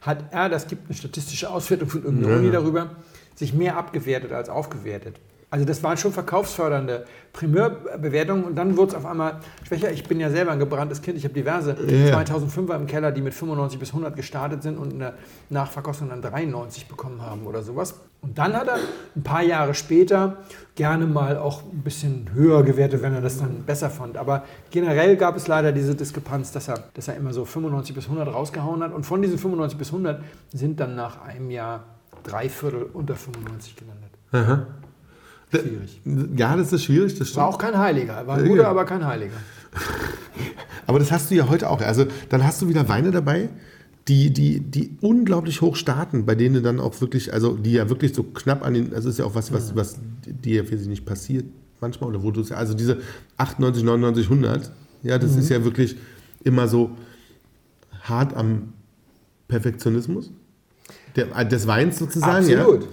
hat er, das gibt eine statistische Auswertung von irgendeiner Ja. Uni darüber, sich mehr abgewertet als aufgewertet. Also das waren schon verkaufsfördernde Primeur-Bewertungen und dann wurde es auf einmal schwächer. Ich bin ja selber ein gebranntes Kind. Ich habe diverse ja. 2005er im Keller, die mit 95 bis 100 gestartet sind und eine Nachverkostung dann 93 bekommen haben oder sowas. Und dann hat er ein paar Jahre später gerne mal auch ein bisschen höher gewertet, wenn er das dann besser fand. Aber generell gab es leider diese Diskrepanz, dass er, dass er immer so 95 bis 100 rausgehauen hat. Und von diesen 95 bis 100 sind dann nach einem Jahr drei Viertel unter 95 gelandet. Aha. Schwierig. Ja, das ist schwierig, das War stimmt. auch kein Heiliger. War ein Ja. guter, aber kein Heiliger. Aber das hast du ja heute auch. Also dann hast du wieder Weine dabei, die, die, die unglaublich hoch starten, bei denen du dann auch wirklich, also die ja wirklich so knapp an den, also ist ja auch was, was, was dir für sie nicht passiert manchmal, oder wo du es, also diese 98, 99, 100, ja, das ist ja wirklich immer so hart am Perfektionismus der, des Weins sozusagen. Absolut. Ja.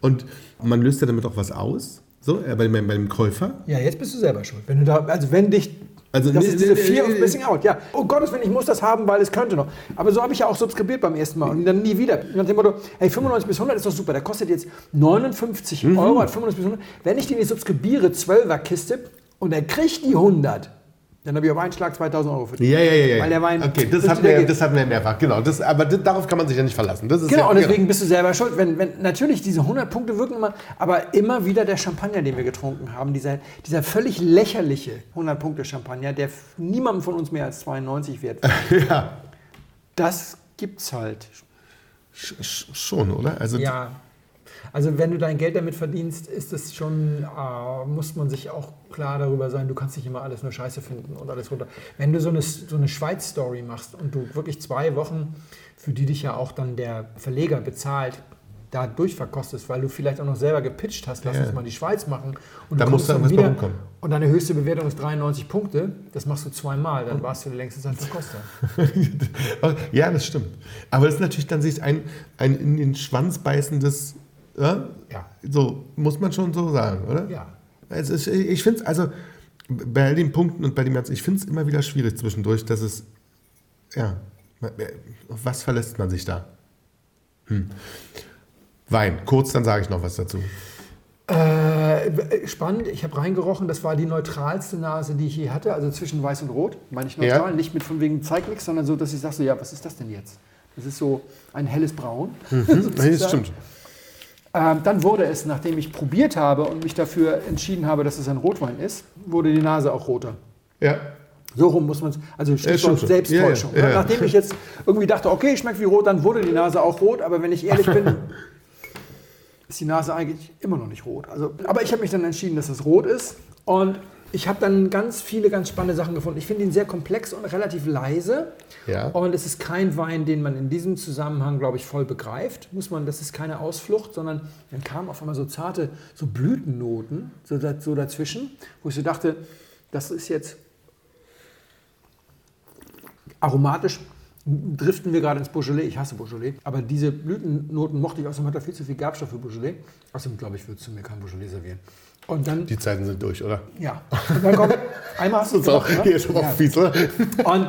Und man löst ja damit auch was aus, so, äh, bei, bei, bei dem Käufer. Ja, jetzt bist du selber schuld. Wenn du da, also wenn dich. Also, das nee, ist diese nee, Fear nee, of Missing Out. Ja, oh Gottes Willen, ich muss das haben, weil es könnte noch. Aber so habe ich ja auch subskribiert beim ersten Mal und dann nie wieder. Nach dem Motto, hey, 95 bis 100 ist doch super. Der kostet jetzt 59 Mhm. Euro, hat 95 bis 100. Wenn ich den jetzt subskribiere, 12er Kiste und er kriegt die 100, dann habe ich auf einen Schlag 2000 Euro verdient. Ja, ja, ja, ja. Weil der Wein okay, das hatten, wir, das hatten wir mehrfach, genau. Das, aber das, darauf kann man sich ja nicht verlassen. Das ist Genau, ja, und deswegen bist du selber schuld. Wenn, wenn, natürlich, diese 100 Punkte wirken immer, aber immer wieder der Champagner, den wir getrunken haben, dieser, dieser völlig lächerliche 100-Punkte-Champagner, der niemandem von uns mehr als 92 wert war, ja. das gibt's halt. Sch- Schon, oder? Also Ja. Also wenn du dein Geld damit verdienst, ist es schon, äh, muss man sich auch klar darüber sein, du kannst nicht immer alles nur scheiße finden und alles runter. Wenn du so eine, so eine Schweiz-Story machst und du wirklich zwei Wochen, für die dich ja auch dann der Verleger bezahlt, da durchverkostest, weil du vielleicht auch noch selber gepitcht hast, lass Ja. uns mal die Schweiz machen. Und Da du muss kommst da dann wieder rumkommen. und deine höchste Bewertung ist 93 Punkte, das machst du zweimal, dann warst du die längste Zeit Verkoster. ja, das stimmt. Aber das ist natürlich dann sich ein, ein in den Schwanz beißendes, ja? Ja. So, muss man schon so sagen, oder? Ja. Es ist, ich finde es, also bei all den Punkten und bei dem ganzen, ich finde es immer wieder schwierig zwischendurch, dass es, ja, auf was verlässt man sich da? Hm. Wein, kurz, dann sage ich noch was dazu. Äh, spannend, ich habe reingerochen, das war die neutralste Nase, die ich je hatte, also zwischen weiß und rot, meine ich neutral, Ja. nicht mit von wegen zeig nichts, sondern so, dass ich sage so, ja, was ist das denn jetzt? Das ist so ein helles Braun. Nee, das stimmt. Ähm, dann wurde es, nachdem ich probiert habe und mich dafür entschieden habe, dass es ein Rotwein ist, wurde die Nase auch roter. Ja. So rum muss man es, also Stichwort schon. Selbsttäuschung. Ja, ja, ja. Nachdem ich jetzt irgendwie dachte, okay, ich schmeckt wie rot, dann wurde die Nase auch rot, aber wenn ich ehrlich bin, ist die Nase eigentlich immer noch nicht rot. Also, aber ich habe mich dann entschieden, dass es rot ist und ich habe dann ganz viele ganz spannende Sachen gefunden. Ich finde ihn sehr komplex und relativ leise. Ja. Und es ist kein Wein, den man in diesem Zusammenhang, glaube ich, voll begreift. Muss man, das ist keine Ausflucht, sondern dann kamen auf einmal so zarte, so Blütennoten so, so dazwischen, wo ich so dachte, das ist jetzt aromatisch driften wir gerade ins Beaujolais. Ich hasse Beaujolais. Aber diese Blütennoten mochte ich. Außerdem hat er viel zu viel Gerbstoff für Beaujolais. Außerdem, glaube ich, würdest du mir kein Beaujolais servieren. Und dann, Die Zeiten sind durch, oder? ja. Und dann kommt, einmal hast du es auch, ne? hier ist aber Ja. auch fies, oder? Und,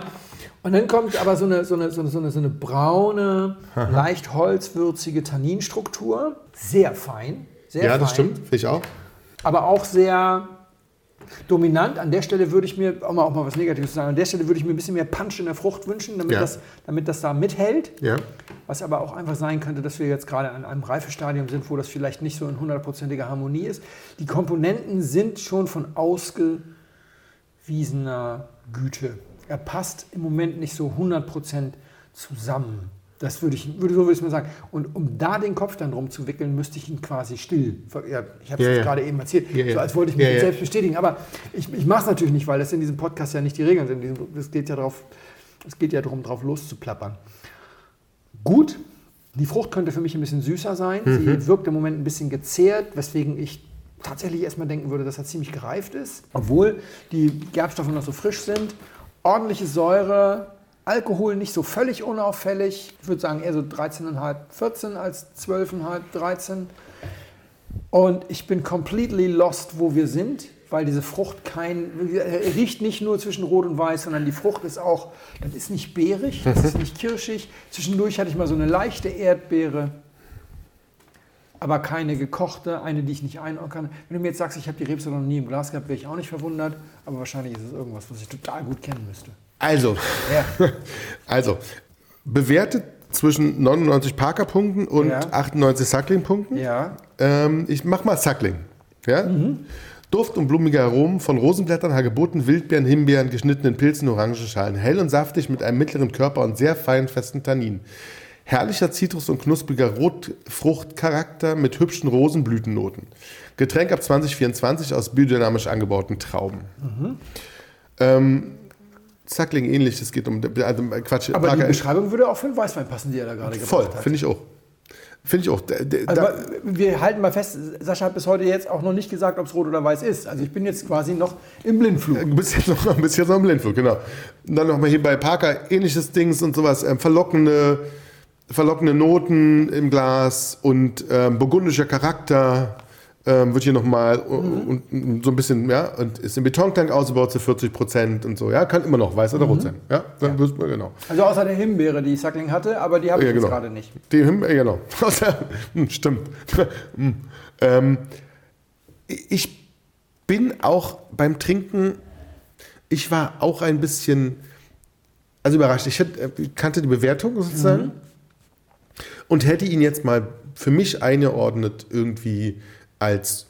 und dann kommt aber so eine, so eine, so eine, so eine, braune, leicht holzwürzige Tanninstruktur. Sehr fein. Sehr Ja, fein. das stimmt, finde ich auch. Aber auch sehr dominant. An der Stelle würde ich mir, auch mal, auch mal was Negatives sagen, an der Stelle würde ich mir ein bisschen mehr Punch in der Frucht wünschen, damit, Ja. das, damit das da mithält. Ja. Was aber auch einfach sein könnte, dass wir jetzt gerade an einem Reifestadium sind, wo das vielleicht nicht so in hundertprozentiger Harmonie ist. Die Komponenten sind schon von ausgewiesener Güte. Er passt im Moment nicht so 100% zusammen. Das würde ich, würde, so würde ich mal sagen. Und um da den Kopf dann drum zu wickeln, müsste ich ihn quasi still. Ja, ich habe es Ja, ja. gerade eben erzählt, so als wollte ich mich selbst bestätigen. Aber ich, ich mache es natürlich nicht, weil das in diesem Podcast ja nicht die Regeln sind. Es geht ja drauf, es geht ja darum, drauf loszuplappern. Gut, die Frucht könnte für mich ein bisschen süßer sein. Mhm. Sie wirkt im Moment ein bisschen gezehrt, weswegen ich tatsächlich erstmal denken würde, dass er ziemlich gereift ist. Obwohl die Gerbstoffe noch so frisch sind. Ordentliche Säure, Alkohol nicht so völlig unauffällig. Ich würde sagen eher so 13,5, 14 als 12,5, 13. Und ich bin completely lost, wo wir sind, weil diese Frucht kein, er riecht nicht nur zwischen Rot und Weiß, sondern die Frucht ist auch, das ist nicht beerig, das ist nicht kirschig. Zwischendurch hatte ich mal so eine leichte Erdbeere, aber keine gekochte, eine, die ich nicht einordnen kann. Wenn du mir jetzt sagst, ich habe die Rebsorte noch nie im Glas gehabt, wäre ich auch nicht verwundert, aber wahrscheinlich ist es irgendwas, was ich total gut kennen müsste. Also, Ja. also, bewertet zwischen 99 Parker-Punkten und Ja. 98 Suckling-Punkten. Ja, Ähm, ich mach mal Suckling. Ja? Duft und blumige Aromen von Rosenblättern, Hagebutten, Wildbeeren, Himbeeren, geschnittenen Pilzen, Orangenschalen. Hell und saftig mit einem mittleren Körper und sehr feinen, festen Tannin. Herrlicher Zitrus- und knuspriger Rotfruchtcharakter mit hübschen Rosenblütennoten. Getränk ab 2024 aus biodynamisch angebauten Trauben. Ähm, Zackling ähnlich, es geht um also Quatsch. Aber die Parker- Beschreibung würde auch für den Weißwein passen, die er da gerade voll, gebracht hat. finde ich auch. Finde ich auch. Da- da- Also, da- wir halten mal fest, Sascha hat bis heute jetzt auch noch nicht gesagt, ob es rot oder weiß ist. Also ich bin jetzt quasi noch im Blindflug. Du bist jetzt noch, bist jetzt noch im Blindflug, genau. Und dann nochmal hier bei Parker ähnliches Dings und sowas. Ähm, verlockende, verlockende Noten im Glas und ähm, burgundischer Charakter ähm, wird hier nochmal und, und so ein bisschen, ja, und ist im Betontank ausgebaut zu 40 Prozent und so, ja, kann immer noch weiß oder rot sein, ja, dann wissen wir genau. Also außer der Himbeere, die Sackling hatte, aber die habe ich Ja, jetzt genau. gerade nicht. Die Him äh, genau. Hm, Stimmt. Hm. ähm, ich bin auch beim Trinken, ich war auch ein bisschen, also überrascht. Ich hätte- ich kannte die Bewertung sozusagen und hätte ihn jetzt mal für mich eingeordnet irgendwie als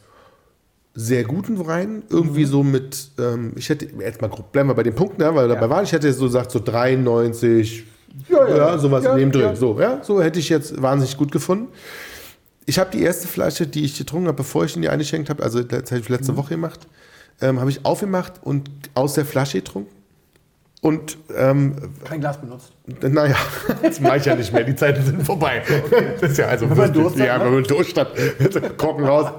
sehr guten Wein, irgendwie so mit, ähm, ich hätte, jetzt mal grob, bleiben wir bei den Punkten, ja, weil wir dabei waren, ich hätte so gesagt, so 93, Ja, ja. ja, sowas Ja, in dem ja. So, ja, so hätte ich jetzt wahnsinnig gut gefunden. Ich habe die erste Flasche, die ich getrunken habe, bevor ich in die eingeschenkt habe, also das habe ich letzte Mhm. Woche gemacht, ähm, habe ich aufgemacht und aus der Flasche getrunken. Und ähm, Kein Glas benutzt. naja, das mache ich ja nicht mehr. Die Zeiten sind vorbei. Das ist ja also man wirklich- Durst hat, ja, ne? wenn man Durst hat, Korken raus.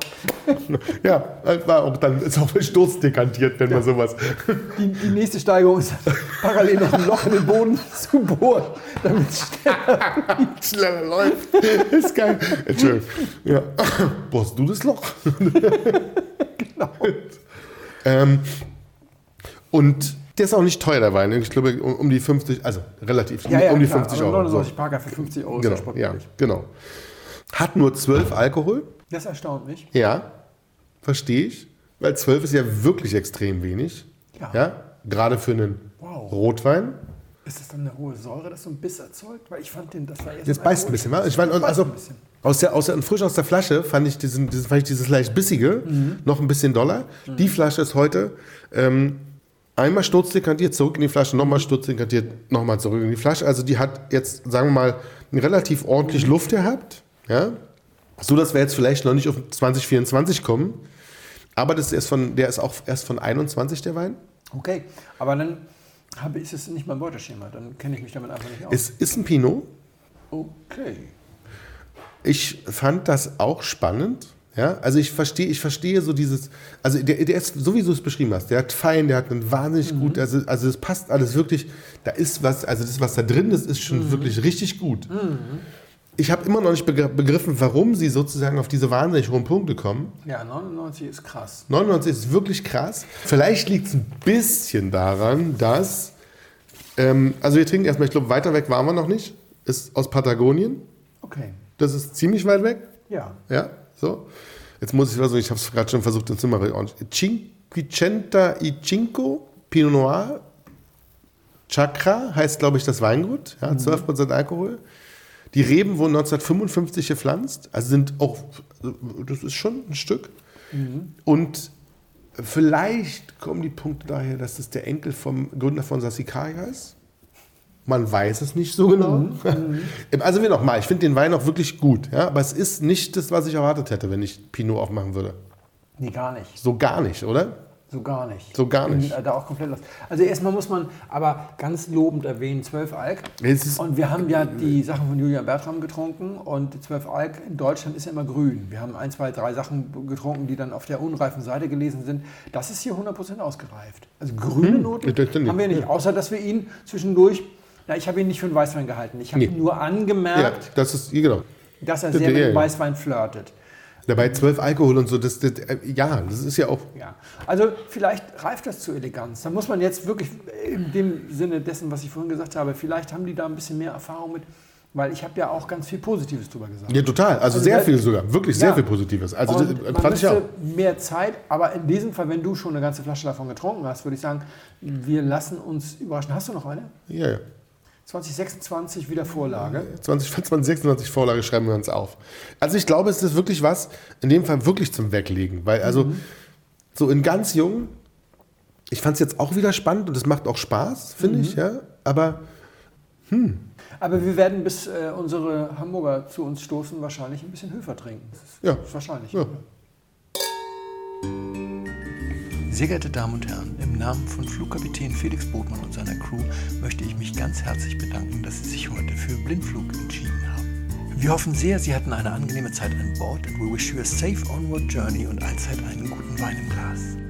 Ja, war auch dann ist auch Sturz dekantiert, wenn man sowas. Die, die nächste Steigerung ist parallel noch ein Loch in den Boden zu bohren, damit es schneller läuft. ist geil. Entschuldigung. Ja. Bohrst du das Loch? genau. Ähm, und der ist auch nicht teuer, der Wein. Ich glaube, um, um die 50, also relativ, um, Ja, ja, um die klar, 50 aber Euro. 99 So. Parker für 50 Euro Genau, ist ja genau. Hat nur 12 Alkohol. Das erstaunt mich. Ja, verstehe ich. Weil 12 ist ja wirklich extrem wenig. Ja. Ja. Gerade für einen Wow. Rotwein. Ist das dann eine hohe Säure, das so ein Biss erzeugt? Weil ich fand den, das war erst Das beißt ein bisschen, wa? Ich meine, also aus der, aus der, frisch aus der Flasche fand ich, diesen, diesen, fand ich dieses leicht bissige Mhm. noch ein bisschen doller. Die Flasche ist heute ähm, einmal sturzdekantiert, zurück in die Flasche, nochmal sturzdekantiert, nochmal zurück in die Flasche. Also die hat jetzt, sagen wir mal, relativ ordentlich. Luft gehabt. Ja? So, dass wir jetzt vielleicht noch nicht auf 2024 kommen. Aber das ist erst von, der ist auch erst von 21, der Wein. Okay, aber dann habe ich es nicht im Beuteschema. Dann kenne ich mich damit einfach nicht aus. Es ist ein Pinot. okay. Ich fand das auch spannend. Ja, also ich verstehe, ich verstehe so dieses, also der, der ist, so wie du es beschrieben hast, der hat fein, der hat einen wahnsinnig gut, also, also es passt alles wirklich, da ist was, also das, was da drin ist, ist schon wirklich richtig gut. Ich habe immer noch nicht begr- begriffen, warum sie sozusagen auf diese wahnsinnig hohen Punkte kommen. Ja, 99 ist krass. 99 ist wirklich krass. Vielleicht liegt es ein bisschen daran, dass, ähm, also wir trinken erstmal, ich glaube, weiter weg waren wir noch nicht, ist aus Patagonien. Okay. Das ist ziemlich weit weg. Ja. Ja, so. Jetzt muss ich, also ich habe es gerade schon versucht, ins Zimmer. Cinquecenta y Cinco Pinot Noir Chakra heißt, glaube ich, das Weingut. Ja, 12% Alkohol. Die Reben wurden 1955 gepflanzt. Also sind auch, das ist schon ein Stück. Und vielleicht kommen die Punkte daher, dass es der Enkel vom Gründer von Sassicaia ist. Man weiß es nicht so genau. Also wie nochmal, ich finde den Wein auch wirklich gut, ja, aber es ist nicht das, was ich erwartet hätte, wenn ich Pinot aufmachen würde. Nee, gar nicht. So gar nicht, oder? So gar nicht. So gar nicht. Bin, äh, da auch komplett los. Also erstmal muss man aber ganz lobend erwähnen, 12 Alk. Und wir haben ja die Sachen von Julian Bertram getrunken und 12 Alk in Deutschland ist ja immer grün. Wir haben ein, zwei, drei Sachen getrunken, die dann auf der unreifen Seite gelesen sind. Das ist hier 100% ausgereift. Also grüne Noten ich dachte nicht. haben wir nicht, außer dass wir ihn zwischendurch, na, ich habe ihn nicht für einen Weißwein gehalten. Ich habe Nee. nur Ja, angemerkt, das ist, genau. dass er Ja, sehr mit ja, dem ja. Weißwein flirtet. Dabei 12 Alkohol und so, das, das, äh, ja, das ist ja auch, Ja, also vielleicht reift das zu Eleganz. Da muss man jetzt wirklich in dem Sinne dessen, was ich vorhin gesagt habe, vielleicht haben die da ein bisschen mehr Erfahrung mit, weil ich habe ja auch ganz viel Positives drüber gesagt. ja total, also, Also sehr der- viel sogar, wirklich sehr Ja. viel Positives. Also Und das man fand ich auch. mehr Zeit, aber in diesem Fall, wenn du schon eine ganze Flasche davon getrunken hast, würde ich sagen, wir lassen uns überraschen. Hast du noch eine? Ja, ja. 2026 wieder Vorlage. 20, 2026 Vorlage schreiben wir uns auf. Also ich glaube, es ist wirklich was, in dem Fall wirklich zum Weglegen. Weil also so in ganz jung, ich fand es jetzt auch wieder spannend und es macht auch Spaß, finde ich, ja. Aber Hm. Aber wir werden, bis äh, unsere Hamburger zu uns stoßen, wahrscheinlich ein bisschen Höfer trinken. Ja. Wahrscheinlich. Ja. Sehr geehrte Damen und Herren, im Namen von Flugkapitän Felix Botmann und seiner Crew möchte ich mich ganz herzlich bedanken, dass Sie sich heute für Blindflug entschieden haben. Wir hoffen sehr, Sie hatten eine angenehme Zeit an Bord and we wish you a safe onward journey und allzeit einen guten Wein im Glas.